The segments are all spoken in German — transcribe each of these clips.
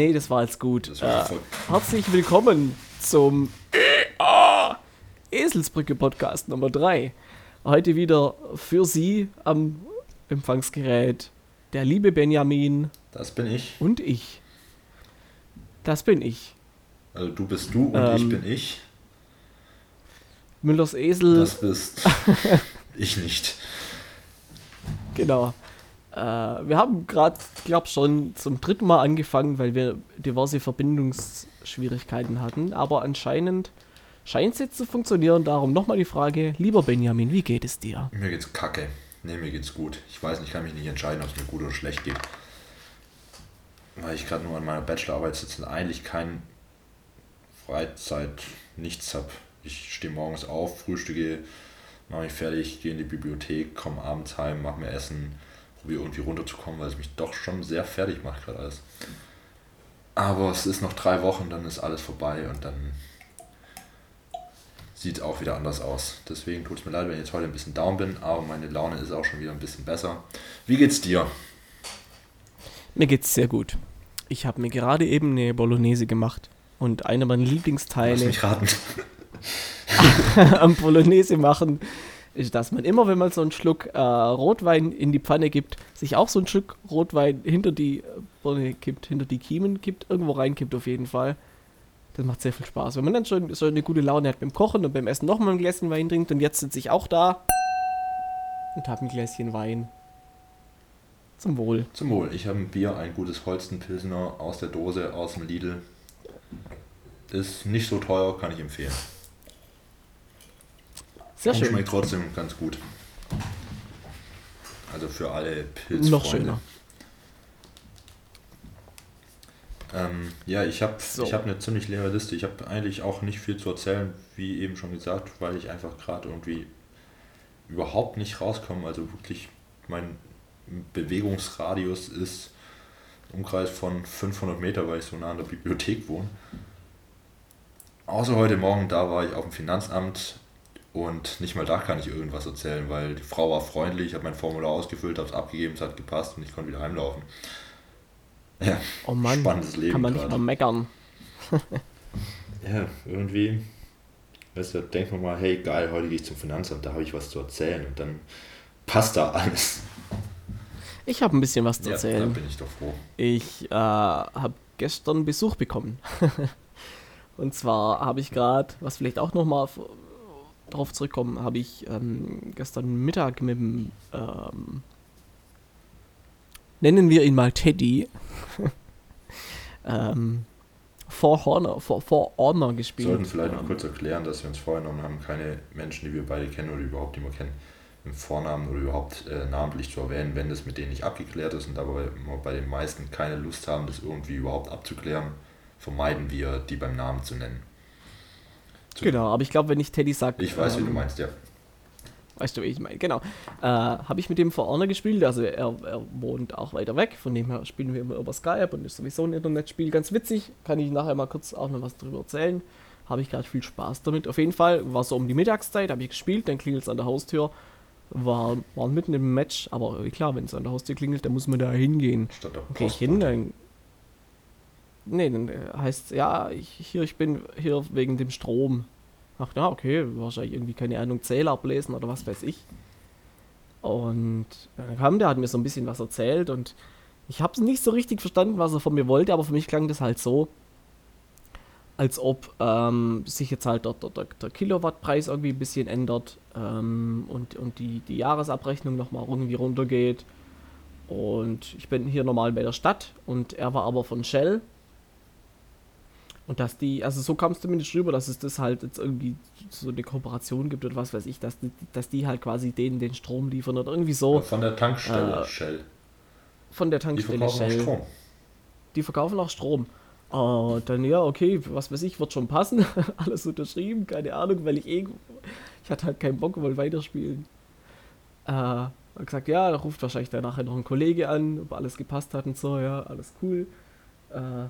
Nee, das war jetzt gut. War Äh, herzlich willkommen zum EA Eselsbrücke Podcast Nummer 3. Heute wieder für Sie am Empfangsgerät der liebe Benjamin Das bin ich. und ich. Das bin ich. Also du bist du und ich Ähm, bin ich. Müllers Esel. Das bist ich nicht. Genau. Äh, wir haben gerade, ich glaube schon zum dritten Mal angefangen, weil wir diverse Verbindungsschwierigkeiten hatten. Aber anscheinend scheint es jetzt zu funktionieren. Darum nochmal die Frage, lieber Benjamin, wie geht es dir? Mir geht's kacke. Nee, mir geht's gut. Ich weiß nicht, ich kann mich nicht entscheiden, ob es mir gut oder schlecht geht. Weil ich gerade nur an meiner Bachelorarbeit sitze und eigentlich kein Freizeit, nichts habe. Ich stehe morgens auf, frühstücke, mache mich fertig, gehe in die Bibliothek, komme abends heim, mache mir Essen, probiere irgendwie runterzukommen, weil es mich doch schon sehr fertig macht gerade alles. Aber es ist noch drei Wochen, dann ist alles vorbei und dann sieht auch wieder anders aus. Deswegen tut es mir leid, wenn ich jetzt heute ein bisschen down bin, aber meine Laune ist auch schon wieder ein bisschen besser. Wie geht's dir? Mir geht's sehr gut. Ich habe mir gerade eben eine Bolognese gemacht. Und einer meiner Lass Lieblingsteile mich raten. am Bolognese machen dass man immer, wenn man so einen Schluck äh, Rotwein in die Pfanne gibt, sich auch so ein Stück Rotwein hinter die Birne kippt, hinter die Kiemen kippt, irgendwo reinkippt auf jeden Fall. Das macht sehr viel Spaß. Wenn man dann schon so eine gute Laune hat beim Kochen und beim Essen nochmal ein Gläschen Wein trinkt und jetzt sitze ich auch da und habe ein Gläschen Wein. Zum Wohl. Zum Wohl. Ich habe ein Bier, ein gutes Holstenpilsner aus der Dose, aus dem Lidl. Ist nicht so teuer, kann ich empfehlen. Sehr schön. schmeckt trotzdem ganz gut. Also für alle Pilzfreunde. Noch schöner. Ähm, ja, ich habe So. ich hab eine ziemlich leere Liste. Ich habe eigentlich auch nicht viel zu erzählen, wie eben schon gesagt, weil ich einfach gerade irgendwie überhaupt nicht rauskomme. Also wirklich, mein Bewegungsradius ist Umkreis von 500 Meter, weil ich so nah an der Bibliothek wohne. Außer heute Morgen, da war ich auf dem Finanzamt und nicht mal da kann ich irgendwas erzählen, weil die Frau war freundlich, ich habe mein Formular ausgefüllt, habe es abgegeben, es hat gepasst und ich konnte wieder heimlaufen. Ja, Oh Mann, spannendes Leben kann man nicht gerade. mal meckern. Ja, irgendwie, weißt du, denkt man mal, hey geil, heute gehe ich zum Finanzamt, da habe ich was zu erzählen und dann passt da alles. Ich habe ein bisschen was zu Ja, da erzählen. bin ich doch froh. Ich äh, habe gestern Besuch bekommen. Und zwar habe ich gerade, was vielleicht auch nochmal drauf zurückkommen, habe ich ähm, gestern Mittag mit dem, ähm, nennen wir ihn mal Teddy, ähm, For Honor, For, For Honor gespielt. sollten vielleicht noch kurz erklären, dass wir uns vorgenommen haben, keine Menschen, die wir beide kennen oder überhaupt mehr kennen, im Vornamen oder überhaupt äh, namentlich zu erwähnen, wenn das mit denen nicht abgeklärt ist und dabei bei den meisten keine Lust haben, das irgendwie überhaupt abzuklären, vermeiden wir, die beim Namen zu nennen. Genau, aber ich glaube, wenn ich Teddy sage. Ich weiß, wie du meinst, ja. Weißt du, wie ich meine? Genau. Äh, Habe ich mit dem vor Honor gespielt. Also er, er wohnt auch weiter weg. Von dem her spielen wir immer über Skype und ist sowieso ein Internetspiel. Ganz witzig. Kann ich nachher mal kurz auch noch was drüber erzählen. Habe ich gerade viel Spaß damit. Auf jeden Fall war so um die Mittagszeit, habe ich gespielt. Dann klingelt es an der Haustür. War, waren mitten im Match. Aber klar, wenn es an der Haustür klingelt, dann muss man da hingehen. Okay, ich hin, dann. Nee, dann heißt ja, ich, hier, ich bin hier wegen dem Strom. Ach ja, okay, wahrscheinlich irgendwie, keine Ahnung, Zähler ablesen oder was weiß ich. Und dann kam der, hat mir so ein bisschen was erzählt und ich habe nicht so richtig verstanden, was er von mir wollte, aber für mich klang das halt so, als ob ähm, sich jetzt halt der, der, der, der Kilowattpreis irgendwie ein bisschen ändert ähm, und, und die, die Jahresabrechnung nochmal irgendwie runtergeht. Und ich bin hier normal bei der Stadt und er war aber von Shell. Und dass die, also so kam es zumindest rüber, dass es das halt jetzt irgendwie so eine Kooperation gibt oder was weiß ich, dass die, dass die halt quasi denen den Strom liefern oder irgendwie so Von der Tankstelle Äh, Shell. von der Die Tankstelle verkaufen auch Shell. Strom. Die verkaufen auch Strom. Und dann, ja, okay, was weiß ich, wird schon passen. Alles unterschrieben, keine Ahnung, weil ich eh. Ich hatte halt keinen Bock, wollte weiterspielen. Äh, hat gesagt, ja, da ruft wahrscheinlich dann nachher noch ein Kollege an, ob alles gepasst hat und so, ja, alles cool. Äh,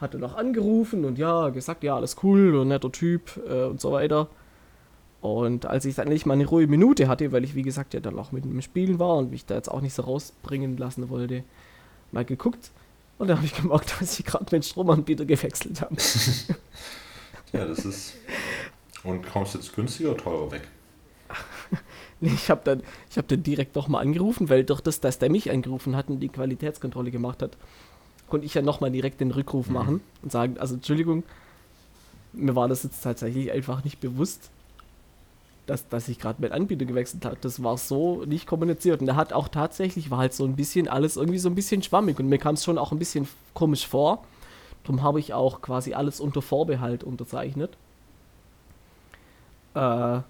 hatte noch angerufen und ja, gesagt, ja, alles cool, ein netter Typ äh, und so weiter. Und als ich dann endlich mal eine ruhige Minute hatte, weil ich, wie gesagt, ja dann auch mit dem Spielen war und mich da jetzt auch nicht so rausbringen lassen wollte, mal geguckt, Und dann habe ich gemerkt, dass ich gerade meinen Stromanbieter gewechselt habe. ja, das ist. Und kommst du jetzt günstiger oder teurer weg? nee, ich habe dann, hab dann direkt nochmal angerufen, weil durch das, dass der mich angerufen hat und die Qualitätskontrolle gemacht hat, konnte ich ja nochmal direkt den Rückruf mhm. machen und sagen, also Entschuldigung, mir war das jetzt tatsächlich einfach nicht bewusst, dass, dass ich gerade meinen Anbieter gewechselt habe. Das war so nicht kommuniziert. Und er hat auch tatsächlich, war halt so ein bisschen alles irgendwie so ein bisschen schwammig und mir kam es schon auch ein bisschen komisch vor. Darum habe ich auch quasi alles unter Vorbehalt unterzeichnet. Äh,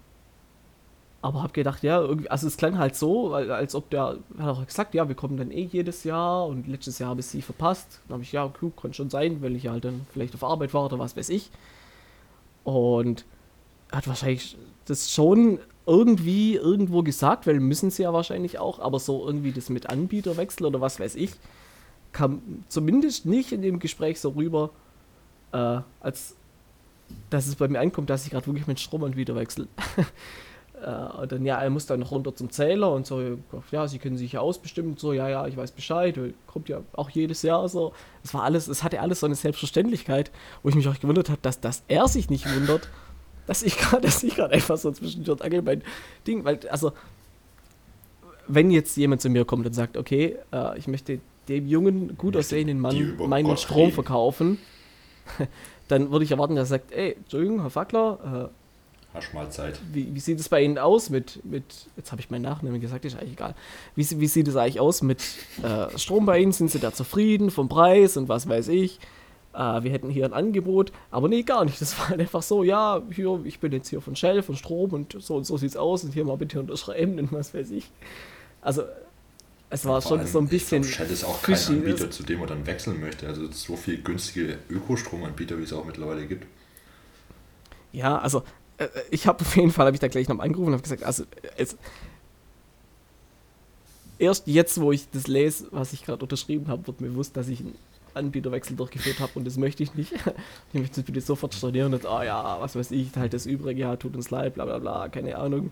aber habe gedacht, ja, irgendwie, also es klang halt so, als ob der, hat auch gesagt, ja, wir kommen dann eh jedes Jahr und letztes Jahr habe ich sie verpasst. Dann habe ich, ja, klug, kann schon sein, weil ich halt dann vielleicht auf Arbeit war oder was weiß ich. Und hat wahrscheinlich das schon irgendwie irgendwo gesagt, weil müssen sie ja wahrscheinlich auch, aber so irgendwie das mit Anbieterwechsel oder was weiß ich, kam zumindest nicht in dem Gespräch so rüber, äh, als dass es bei mir ankommt, dass ich gerade wirklich mit Stromanbieter wechsle. Äh, dann, ja, er muss dann noch runter zum Zähler und so, ja, sie können sich ja ausbestimmen, so, ja, ja, ich weiß Bescheid, kommt ja auch jedes Jahr so. Es war alles, es hatte alles so eine Selbstverständlichkeit, wo ich mich auch gewundert habe, dass, dass er sich nicht wundert, dass ich gerade, dass ich gerade einfach so zwischen Tür und Angel mein Ding, weil, also, wenn jetzt jemand zu mir kommt und sagt, okay, äh, ich möchte dem jungen, gut aussehenden Mann meinen Gott Strom reden. verkaufen, dann würde ich erwarten, dass er sagt, ey, Entschuldigung, Herr Fackler, äh, Hast mal Zeit. Wie, wie sieht es bei Ihnen aus mit, mit jetzt habe ich meinen Nachnamen gesagt, ist eigentlich egal. Wie, wie sieht es eigentlich aus mit äh, Strom bei Ihnen? Sind Sie da zufrieden vom Preis und was weiß ich? Äh, wir hätten hier ein Angebot, aber nee, gar nicht. Das war halt einfach so, ja, hier, ich bin jetzt hier von Shell, von Strom und so und so sieht es aus und hier mal bitte unterschreiben und was weiß ich. Also, es war schon allem, so ein bisschen. Glaub, Shell ist auch kein Anbieter, zu dem man dann wechseln möchte. Also, so viel günstige Ökostromanbieter, wie es auch mittlerweile gibt. Ja, also ich habe auf jeden Fall, habe ich da gleich noch angerufen und habe gesagt, also es, erst jetzt, wo ich das lese, was ich gerade unterschrieben habe, wird mir bewusst, dass ich einen Anbieterwechsel durchgeführt habe und das möchte ich nicht. ich möchte das bitte sofort stornieren und, ah ja, was weiß ich, halt das Übrige, ja, tut uns leid, bla bla bla, keine Ahnung.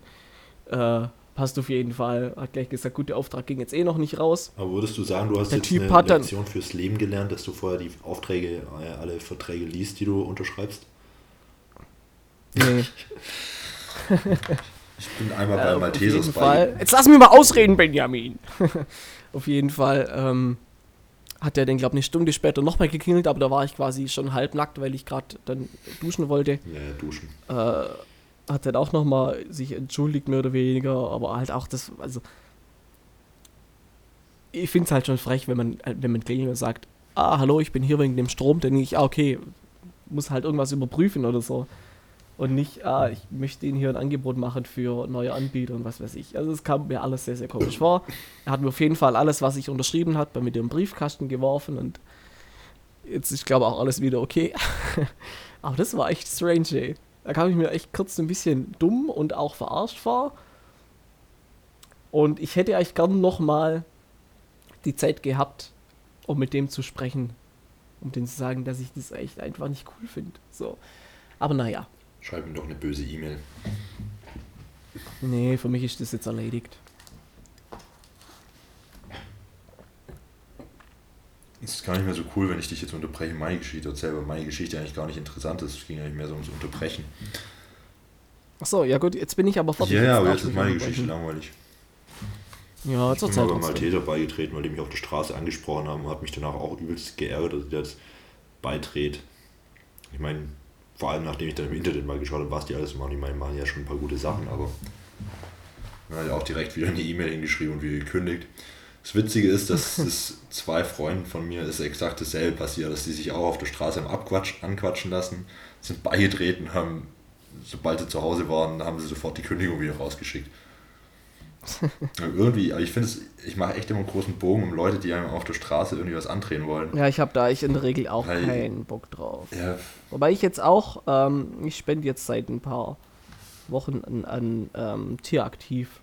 Äh, passt auf jeden Fall. Hat gleich gesagt, gut, der Auftrag ging jetzt eh noch nicht raus. Aber würdest du sagen, du hast der jetzt typ eine Lektion fürs Leben gelernt, dass du vorher die Aufträge, äh, alle Verträge liest, die du unterschreibst? Nee. ich bin einmal bei äh, Maltesers bei. Jetzt lass mich mal ausreden, Benjamin. auf jeden Fall ähm, hat er dann, glaube ich, eine Stunde später nochmal geklingelt, aber da war ich quasi schon halbnackt, weil ich gerade dann duschen wollte. Ja, duschen. Äh, hat dann auch nochmal sich entschuldigt, mehr oder weniger, aber halt auch das, also. Ich finde es halt schon frech, wenn man, wenn man klingelt und sagt, ah, hallo, ich bin hier wegen dem Strom, dann denke ich, ah, okay, muss halt irgendwas überprüfen oder so und nicht, ah, ich möchte Ihnen hier ein Angebot machen für neue Anbieter und was weiß ich. Also es kam mir alles sehr, sehr komisch vor. Er hat mir auf jeden Fall alles, was ich unterschrieben hat, bei mir dem Briefkasten geworfen und jetzt ist, glaube ich, auch alles wieder okay. Aber das war echt strange, ey. Da kam ich mir echt kurz ein bisschen dumm und auch verarscht vor. Und ich hätte eigentlich gern nochmal die Zeit gehabt, um mit dem zu sprechen. Um dem zu sagen, dass ich das echt einfach nicht cool finde. So. Aber naja, Schreib ihm doch eine böse E-Mail. Nee, für mich ist das jetzt erledigt. Es ist gar nicht mehr so cool, wenn ich dich jetzt unterbreche, meine Geschichte erzähle, weil meine Geschichte eigentlich gar nicht interessant ist. Es ging eigentlich mehr so ums Unterbrechen. Achso, ja gut, jetzt bin ich aber fertig. Ja, ja, aber jetzt ist meine Geschichte langweilig. Ja, zur Zeit. Ich bin mal Malteser beigetreten, weil die mich auf der Straße angesprochen haben und hat mich danach auch übelst geärgert, dass ich jetzt beitrete. Ich meine, vor allem nachdem ich dann im Internet mal geschaut habe, was die alles machen. Ich meine, machen ja schon ein paar gute Sachen, aber dann hat auch direkt wieder eine E-Mail hingeschrieben und wieder gekündigt. Das Witzige ist, dass es zwei Freunden von mir ist exakt dasselbe passiert, dass sie sich auch auf der Straße am Abquatsch, anquatschen lassen, sind beigetreten, haben, sobald sie zu Hause waren, haben sie sofort die Kündigung wieder rausgeschickt. Irgendwie, aber ich finde es, ich mache echt immer einen großen Bogen um Leute, die einem auf der Straße irgendwie was andrehen wollen. Ja, ich habe da ich in der Regel auch Weil, keinen Bock drauf. Ja. Wobei ich jetzt auch, ähm, ich spende jetzt seit ein paar Wochen an, an ähm, Tieraktiv.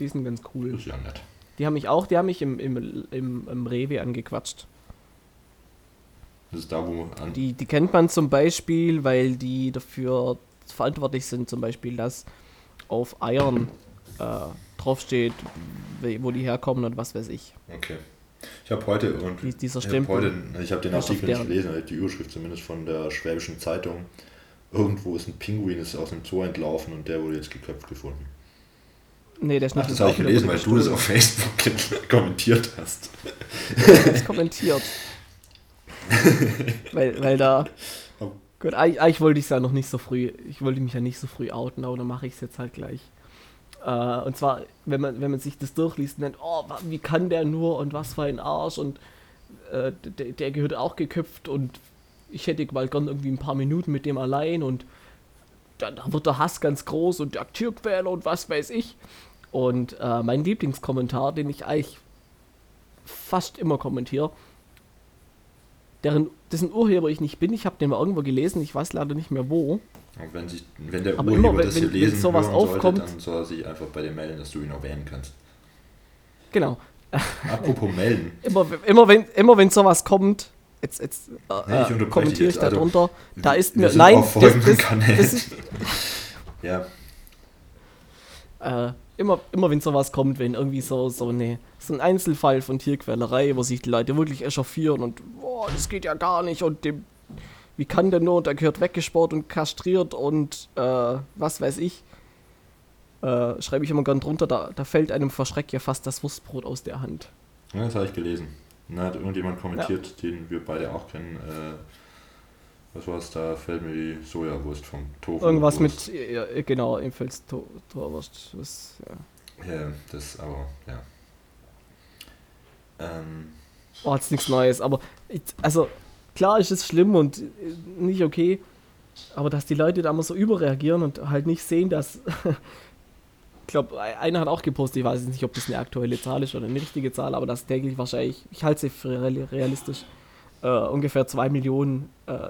Die sind ganz cool. Das ist ja nett. Die haben mich auch, die haben mich im, im, im, im Rewe angequatscht. Das ist da, wo an die, die kennt man zum Beispiel, weil die dafür verantwortlich sind, zum Beispiel, dass auf Eiern äh, draufsteht, wo die herkommen und was weiß ich. Okay. Ich habe heute Die- dieser ich habe Stempel. ich habe den Artikel nicht gelesen, die Überschrift zumindest von der Schwäbischen Zeitung. Irgendwo ist ein Pinguin ist aus dem Zoo entlaufen und der wurde jetzt geköpft gefunden. Nee, der ist Ach, nicht das habe ich gelesen, weil du das auf Facebook kommentiert hast. gestohlen. das kommentiert. weil, weil da. Gut, eigentlich, eigentlich wollte ich es ja noch nicht so früh. Ich wollte mich ja nicht so früh outen, aber dann mache ich es jetzt halt gleich. Äh, und zwar, wenn man, wenn man sich das durchliest und denkt, oh, wie kann der nur und was für ein Arsch und äh, der, der gehört auch geköpft und ich hätte mal gern irgendwie ein paar Minuten mit dem allein und dann da wird der Hass ganz groß und der Tierquäler und was weiß ich. Und äh, mein Lieblingskommentar, den ich eigentlich fast immer kommentiere, deren, dessen Urheber ich nicht bin, ich habe den mal irgendwo gelesen, ich weiß leider nicht mehr wo. Und wenn, sich, wenn der Aber Urheber immer, wenn- das hier wenn- wenn lesen sowas hören aufkommt- sollte, dann soll er sich einfach bei dir melden, dass du ihn erwähnen kannst. Genau. Apropos melden. Immer, immer, wenn, immer wenn sowas kommt, jetzt, jetzt äh, Nee, ich unterbreche kommentiere ich also, darunter, da ist mir, nein, auf folgenden Kanälen. das ist, Ja, äh, immer, immer wenn sowas kommt, wenn irgendwie so, so, eine, so ein Einzelfall von Tierquälerei, wo sich die Leute wirklich echauffieren und, boah, das geht ja gar nicht und dem, wie kann der nur und der gehört weggesport und kastriert und äh, was weiß ich, äh, schreibe ich immer gern drunter, da, da fällt einem vor Schreck ja fast das Wurstbrot aus der Hand. Ja, das habe ich gelesen. Da hat irgendjemand kommentiert, den wir beide auch kennen. Äh, was war es? Da fällt mir die Sojawurst vom Tofu. Irgendwas Wurst. mit, ja, ja, genau, ebenfalls Tor, Torwurst, was, ja. Ja, das aber, ja. Ähm, Oh, jetzt nichts Neues, aber also klar ist es schlimm und äh, nicht okay, aber dass die Leute da immer so überreagieren und halt nicht sehen, dass ich glaube, einer hat auch gepostet, ich weiß jetzt nicht, ob das eine aktuelle Zahl ist oder eine richtige Zahl, aber dass täglich wahrscheinlich, ich halte sie für real- realistisch, äh, ungefähr zwei Millionen äh,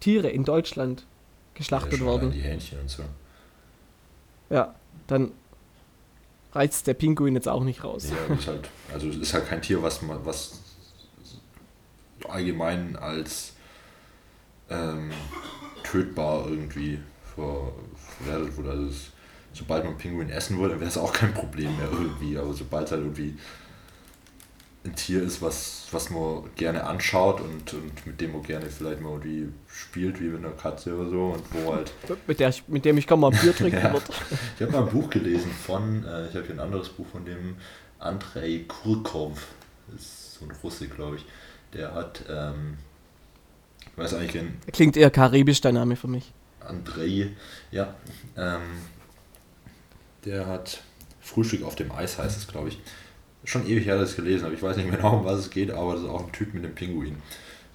Tiere in Deutschland geschlachtet ja, worden. Die Hähnchen und so. Ja, dann reizt der Pinguin jetzt auch nicht raus. Ja, das ist halt, also es ist halt kein Tier, was man, was allgemein als ähm, tötbar irgendwie ver- verwertet wurde. Also es, sobald man Pinguin essen würde, wäre es auch kein Problem mehr irgendwie. Aber sobald es halt irgendwie ein Tier ist, was, was man gerne anschaut und, und mit dem man gerne vielleicht mal irgendwie spielt, wie mit einer Katze oder so, und wo halt Mit, der, mit dem ich kaum mal ein Bier trinken Ja. wird. Ich habe mal ein Buch gelesen von, äh, ich habe hier ein anderes Buch von dem Andrei Kurkov, das ist so ein Russe, glaube ich. Der hat, ähm, ich weiß eigentlich kein Klingt eher karibisch, der Name für mich. Andrei, ja, ähm, der hat Frühstück auf dem Eis, heißt es, glaube ich. Schon ewig her, dass ich es gelesen habe. Ich weiß nicht mehr genau, um was es geht, aber das ist auch ein Typ mit einem Pinguin.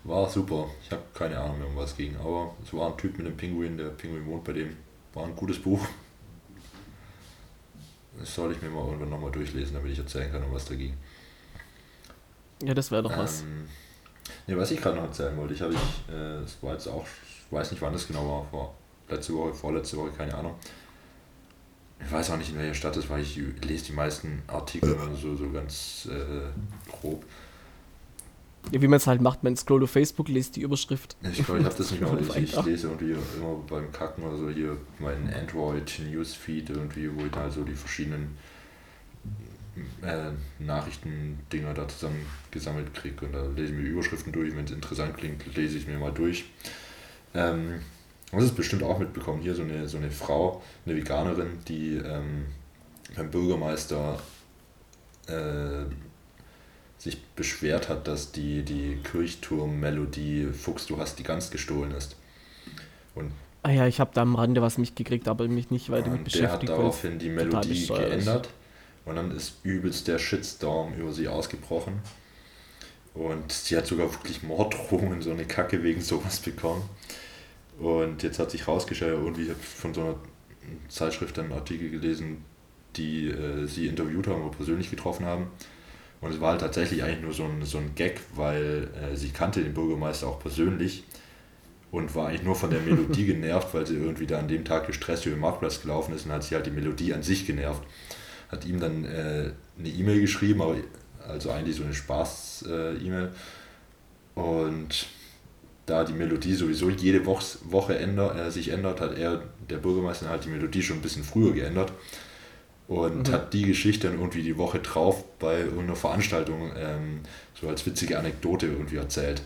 War super. Ich habe keine Ahnung mehr, um was es ging, aber es war ein Typ mit einem Pinguin. Der Pinguin wohnt bei dem. War ein gutes Buch. Das soll ich mir mal irgendwann nochmal durchlesen, damit ich erzählen kann, um was da ging. Ja, das wäre doch was. Nee, was ich gerade noch erzählen wollte, ich habe ich, äh, es war jetzt auch, ich weiß nicht wann das genau war, vor letzte Woche, vorletzte Woche, keine Ahnung. Ich weiß auch nicht in welcher Stadt das war, ich lese die meisten Artikel so, so ganz äh, grob. Ja, wie man es halt macht, man scrollt auf Facebook, liest die Überschrift. Ich glaube, ich habe das nicht mehr. Ich, ich lese irgendwie immer beim Kacken oder so hier meinen Android Newsfeed irgendwie, wo ich da so die verschiedenen äh, Nachrichtendinger da zusammengesammelt kriege und da lese ich mir Überschriften durch. Wenn es interessant klingt, lese ich mir mal durch. Ähm, das ist bestimmt auch mitbekommen. Hier so eine, so eine Frau, eine Veganerin, die ähm, beim Bürgermeister äh, sich beschwert hat, dass die, die Kirchturm-Melodie Fuchs, du hast die Gans gestohlen ist. Und Ah ja, ich habe da am Rande was mitgekriegt, aber mich nicht weiter mit und der hat beschäftigt. daraufhin die Melodie geändert. Und dann ist übelst der Shitstorm über sie ausgebrochen. Und sie hat sogar wirklich Morddrohungen, so eine Kacke wegen sowas bekommen. Und jetzt hat sich rausgestellt, irgendwie ich von so einer Zeitschrift einen Artikel gelesen, die äh, sie interviewt haben oder persönlich getroffen haben. Und es war halt tatsächlich eigentlich nur so ein, so ein Gag, weil äh, sie kannte den Bürgermeister auch persönlich und war eigentlich nur von der Melodie genervt, weil sie irgendwie da an dem Tag gestresst über den Marktplatz gelaufen ist und hat sie halt die Melodie an sich genervt. Hat ihm dann äh, eine E-Mail geschrieben, aber also eigentlich so eine Spaß-E-Mail. und da die Melodie sowieso jede Woche, Woche änder, äh, sich ändert, hat er, der Bürgermeister, halt die Melodie schon ein bisschen früher geändert. und mhm. hat die Geschichte dann irgendwie die Woche drauf bei irgendeiner Veranstaltung ähm, so als witzige Anekdote irgendwie erzählt.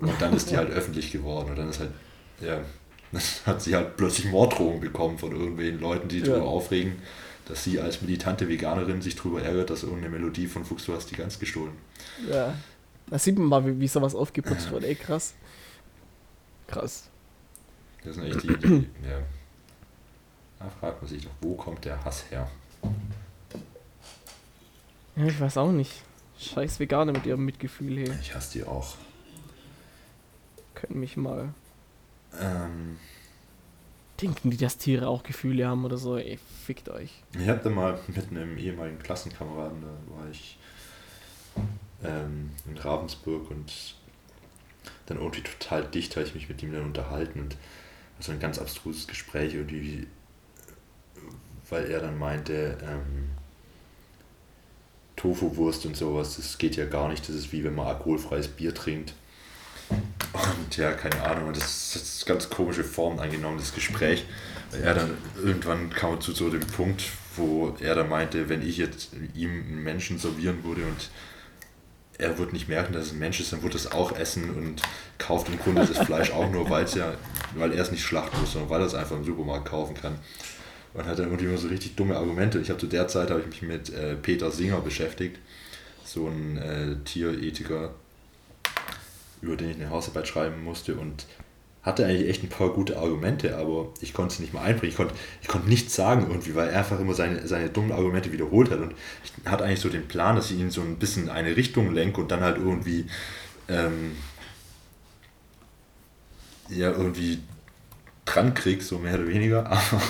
Und dann ist die halt öffentlich geworden und dann ist halt, ja, hat sie halt plötzlich Morddrohungen bekommen von irgendwelchen Leuten, die ja. darüber aufregen, dass sie als militante Veganerin sich darüber ärgert, dass irgendeine Melodie von Fuchs, du hast die ganz gestohlen. Ja, da sieht man mal, wie, wie sowas aufgeputzt wird, ey, krass. Krass. Das sind echt die, die ja. Da fragt man sich doch, wo kommt der Hass her? Ja, ich weiß auch nicht. Scheiß Veganer mit ihrem Mitgefühl hier. Ich hasse die auch. Können mich mal. Ähm. Denken die, dass Tiere auch Gefühle haben oder so? Ey, fickt euch. Ich da mal mit einem ehemaligen Klassenkameraden, da war ich ähm, in Ravensburg und dann irgendwie total dicht habe ich mich mit ihm dann unterhalten und also ein ganz abstruses Gespräch irgendwie weil er dann meinte, ähm, Tofu-Wurst und sowas, das geht ja gar nicht. Das ist wie wenn man alkoholfreies Bier trinkt. Und ja, keine Ahnung, das ist ganz komische Form angenommen, das Gespräch. Er dann irgendwann kam zu so dem Punkt, wo er dann meinte, wenn ich jetzt ihm einen Menschen servieren würde und er wird nicht merken, dass es ein Mensch ist, dann wird es auch essen und kauft im Grunde das Fleisch auch nur, weil ja, weil er es nicht schlachten muss, sondern weil er es einfach im Supermarkt kaufen kann und hat dann immer so richtig dumme Argumente. Ich habe zu der Zeit habe ich mich mit äh, Peter Singer beschäftigt, so ein äh, Tierethiker, über den ich eine Hausarbeit schreiben musste und hatte eigentlich echt ein paar gute Argumente, aber ich konnte es nicht mal einbringen. Ich konnte, ich konnte nichts sagen irgendwie, weil er einfach immer seine, seine dummen Argumente wiederholt hat. Und ich hatte eigentlich so den Plan, dass ich ihn so ein bisschen in eine Richtung lenke und dann halt irgendwie ähm, ja, irgendwie dran krieg, so mehr oder weniger. Aber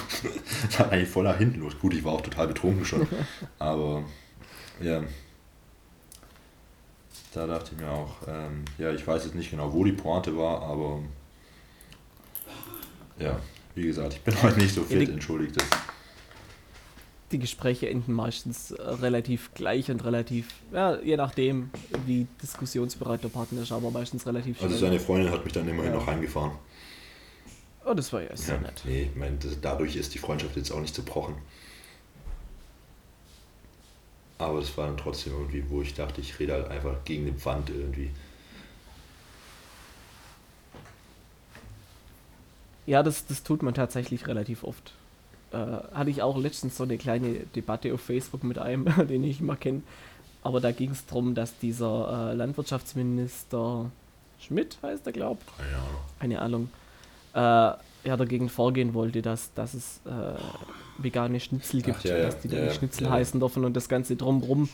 das war eigentlich voll nach hinten los. Gut, ich war auch total betrunken schon. Aber ja, da dachte ich mir auch, ähm, ja, ich weiß jetzt nicht genau, wo die Pointe war, aber ja, wie gesagt, ich bin heute nicht so fit, entschuldigt es. Die Gespräche enden meistens äh, relativ gleich und relativ, ja, je nachdem, wie diskussionsbereit der Partner ist, aber meistens relativ Also seine Freundin hat mich dann immerhin ja. noch heimgefahren. Oh, das war ja sehr ja, nett. Nee, ich meine, dadurch ist die Freundschaft jetzt auch nicht zerbrochen. Aber es war dann trotzdem irgendwie, wo ich dachte, ich rede halt einfach gegen die Wand irgendwie. Ja, das, das tut man tatsächlich relativ oft. Äh, hatte ich auch letztens so eine kleine Debatte auf Facebook mit einem, den ich immer kenne. Aber da ging es darum, dass dieser äh, Landwirtschaftsminister Schmidt heißt er, glaube ich. Keine Ahnung. Keine Ahnung äh, ja, dagegen vorgehen wollte, dass, dass es äh, vegane Schnitzel gibt, Ach, ja, ja. dass die dann ja, Schnitzel heißen dürfen und das Ganze drumrum.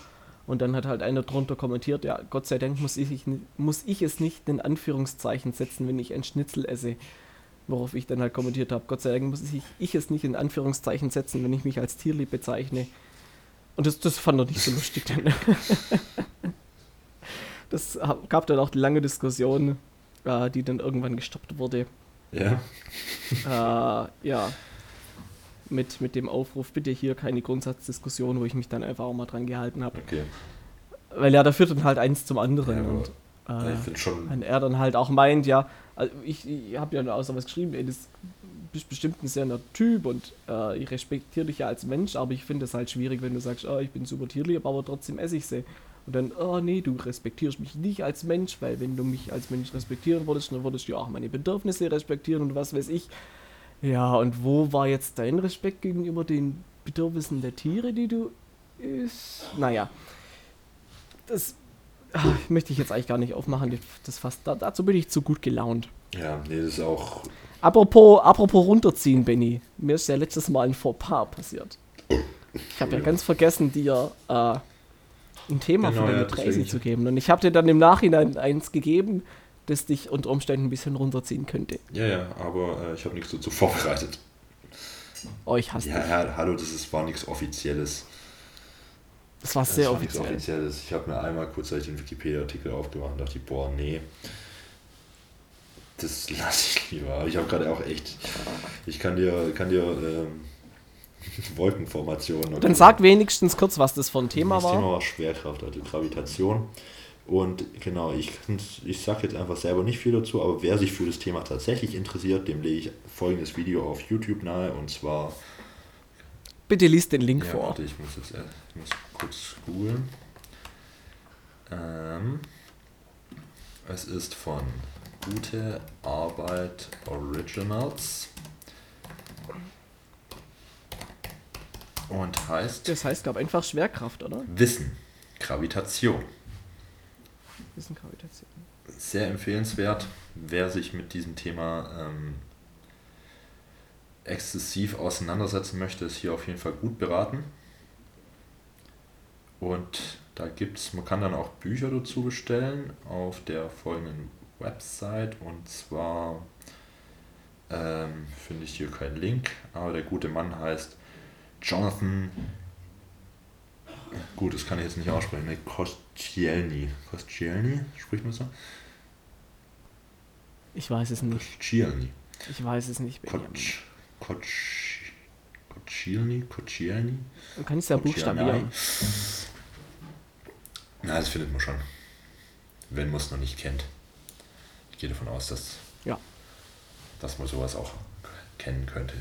Und dann hat halt einer drunter kommentiert, ja, Gott sei Dank muss ich, muss ich es nicht in Anführungszeichen setzen, wenn ich ein Schnitzel esse. Worauf ich dann halt kommentiert habe, Gott sei Dank muss ich, ich es nicht in Anführungszeichen setzen, wenn ich mich als tierlieb bezeichne. Und das, das fand er nicht so lustig dann. das gab dann auch die lange Diskussion, äh, die dann irgendwann gestoppt wurde. Ja. Äh, ja. Mit, mit dem Aufruf, bitte hier keine Grundsatzdiskussion, wo ich mich dann einfach auch mal dran gehalten habe. Okay. Weil ja, da führt dann halt eins zum anderen. Ja, und äh, ich schon wenn er dann halt auch meint, ja, also ich, ich habe ja auch so was geschrieben, ey, das bist bestimmt ein sehr netter Typ und äh, ich respektiere dich ja als Mensch, aber ich finde es halt schwierig, wenn du sagst, oh, ich bin super tierlieb, aber trotzdem esse ich sie. Und dann, oh nee, du respektierst mich nicht als Mensch, weil wenn du mich als Mensch respektieren würdest, dann würdest du auch meine Bedürfnisse respektieren und was weiß ich. Ja, und wo war jetzt dein Respekt gegenüber den Bedürfnissen der Tiere, die du isst? Naja, das ach, möchte ich jetzt eigentlich gar nicht aufmachen. Das fast, dazu bin ich zu gut gelaunt. Ja, nee, das ist auch. Apropos, apropos runterziehen, Benny. Mir ist ja letztes Mal ein Fauxpas passiert. Ich habe ja ganz vergessen, dir äh, ein Thema genau, für deine ja, Tracing zu geben. Und ich habe dir dann im Nachhinein eins gegeben, das dich unter Umständen ein bisschen runterziehen könnte. Ja, ja, aber äh, ich habe nichts dazu vorbereitet. Oh, ich hasse Ja, dich. ja hallo, das ist, war nichts Offizielles. Das war sehr das war offiziell. Offizielles. Ich habe mir einmal kurzzeitig den Wikipedia-Artikel aufgemacht und dachte, boah, nee. Das lasse ich lieber. Ich habe gerade auch echt. Ich kann dir, kann dir ähm, Wolkenformation. Dann sag wenigstens kurz, was das für ein Thema das war. Das Thema war Schwerkraft, also Gravitation. Und genau, ich, ich sage jetzt einfach selber nicht viel dazu, aber wer sich für das Thema tatsächlich interessiert, dem lege ich folgendes Video auf YouTube nahe und zwar Bitte liest den Link Ja, vor. warte, ich muss jetzt erst, ich muss kurz googeln. Ähm, es ist von Gute Arbeit Originals. Und heißt Das heißt, glaube einfach Schwerkraft, oder? Wissen, Gravitation. Wissengravitation. Sehr empfehlenswert, wer sich mit diesem Thema ähm, exzessiv auseinandersetzen möchte, ist hier auf jeden Fall gut beraten. Und da gibt's, man kann dann auch Bücher dazu bestellen auf der folgenden Website und zwar ähm, finde ich hier keinen Link, aber der gute Mann heißt Jonathan. Gut, das kann ich jetzt nicht aussprechen. Ne? Kostielny. Kostielny, spricht man so? Ich weiß es nicht. Kostielny. Ich weiß es nicht. Kotsch, Kotsch, Kotschilny, Kotschilny. Du kannst ja buchstabieren. Na, das findet man schon. Wenn man es noch nicht kennt. Ich gehe davon aus, dass, Ja. dass man sowas auch kennen könnte.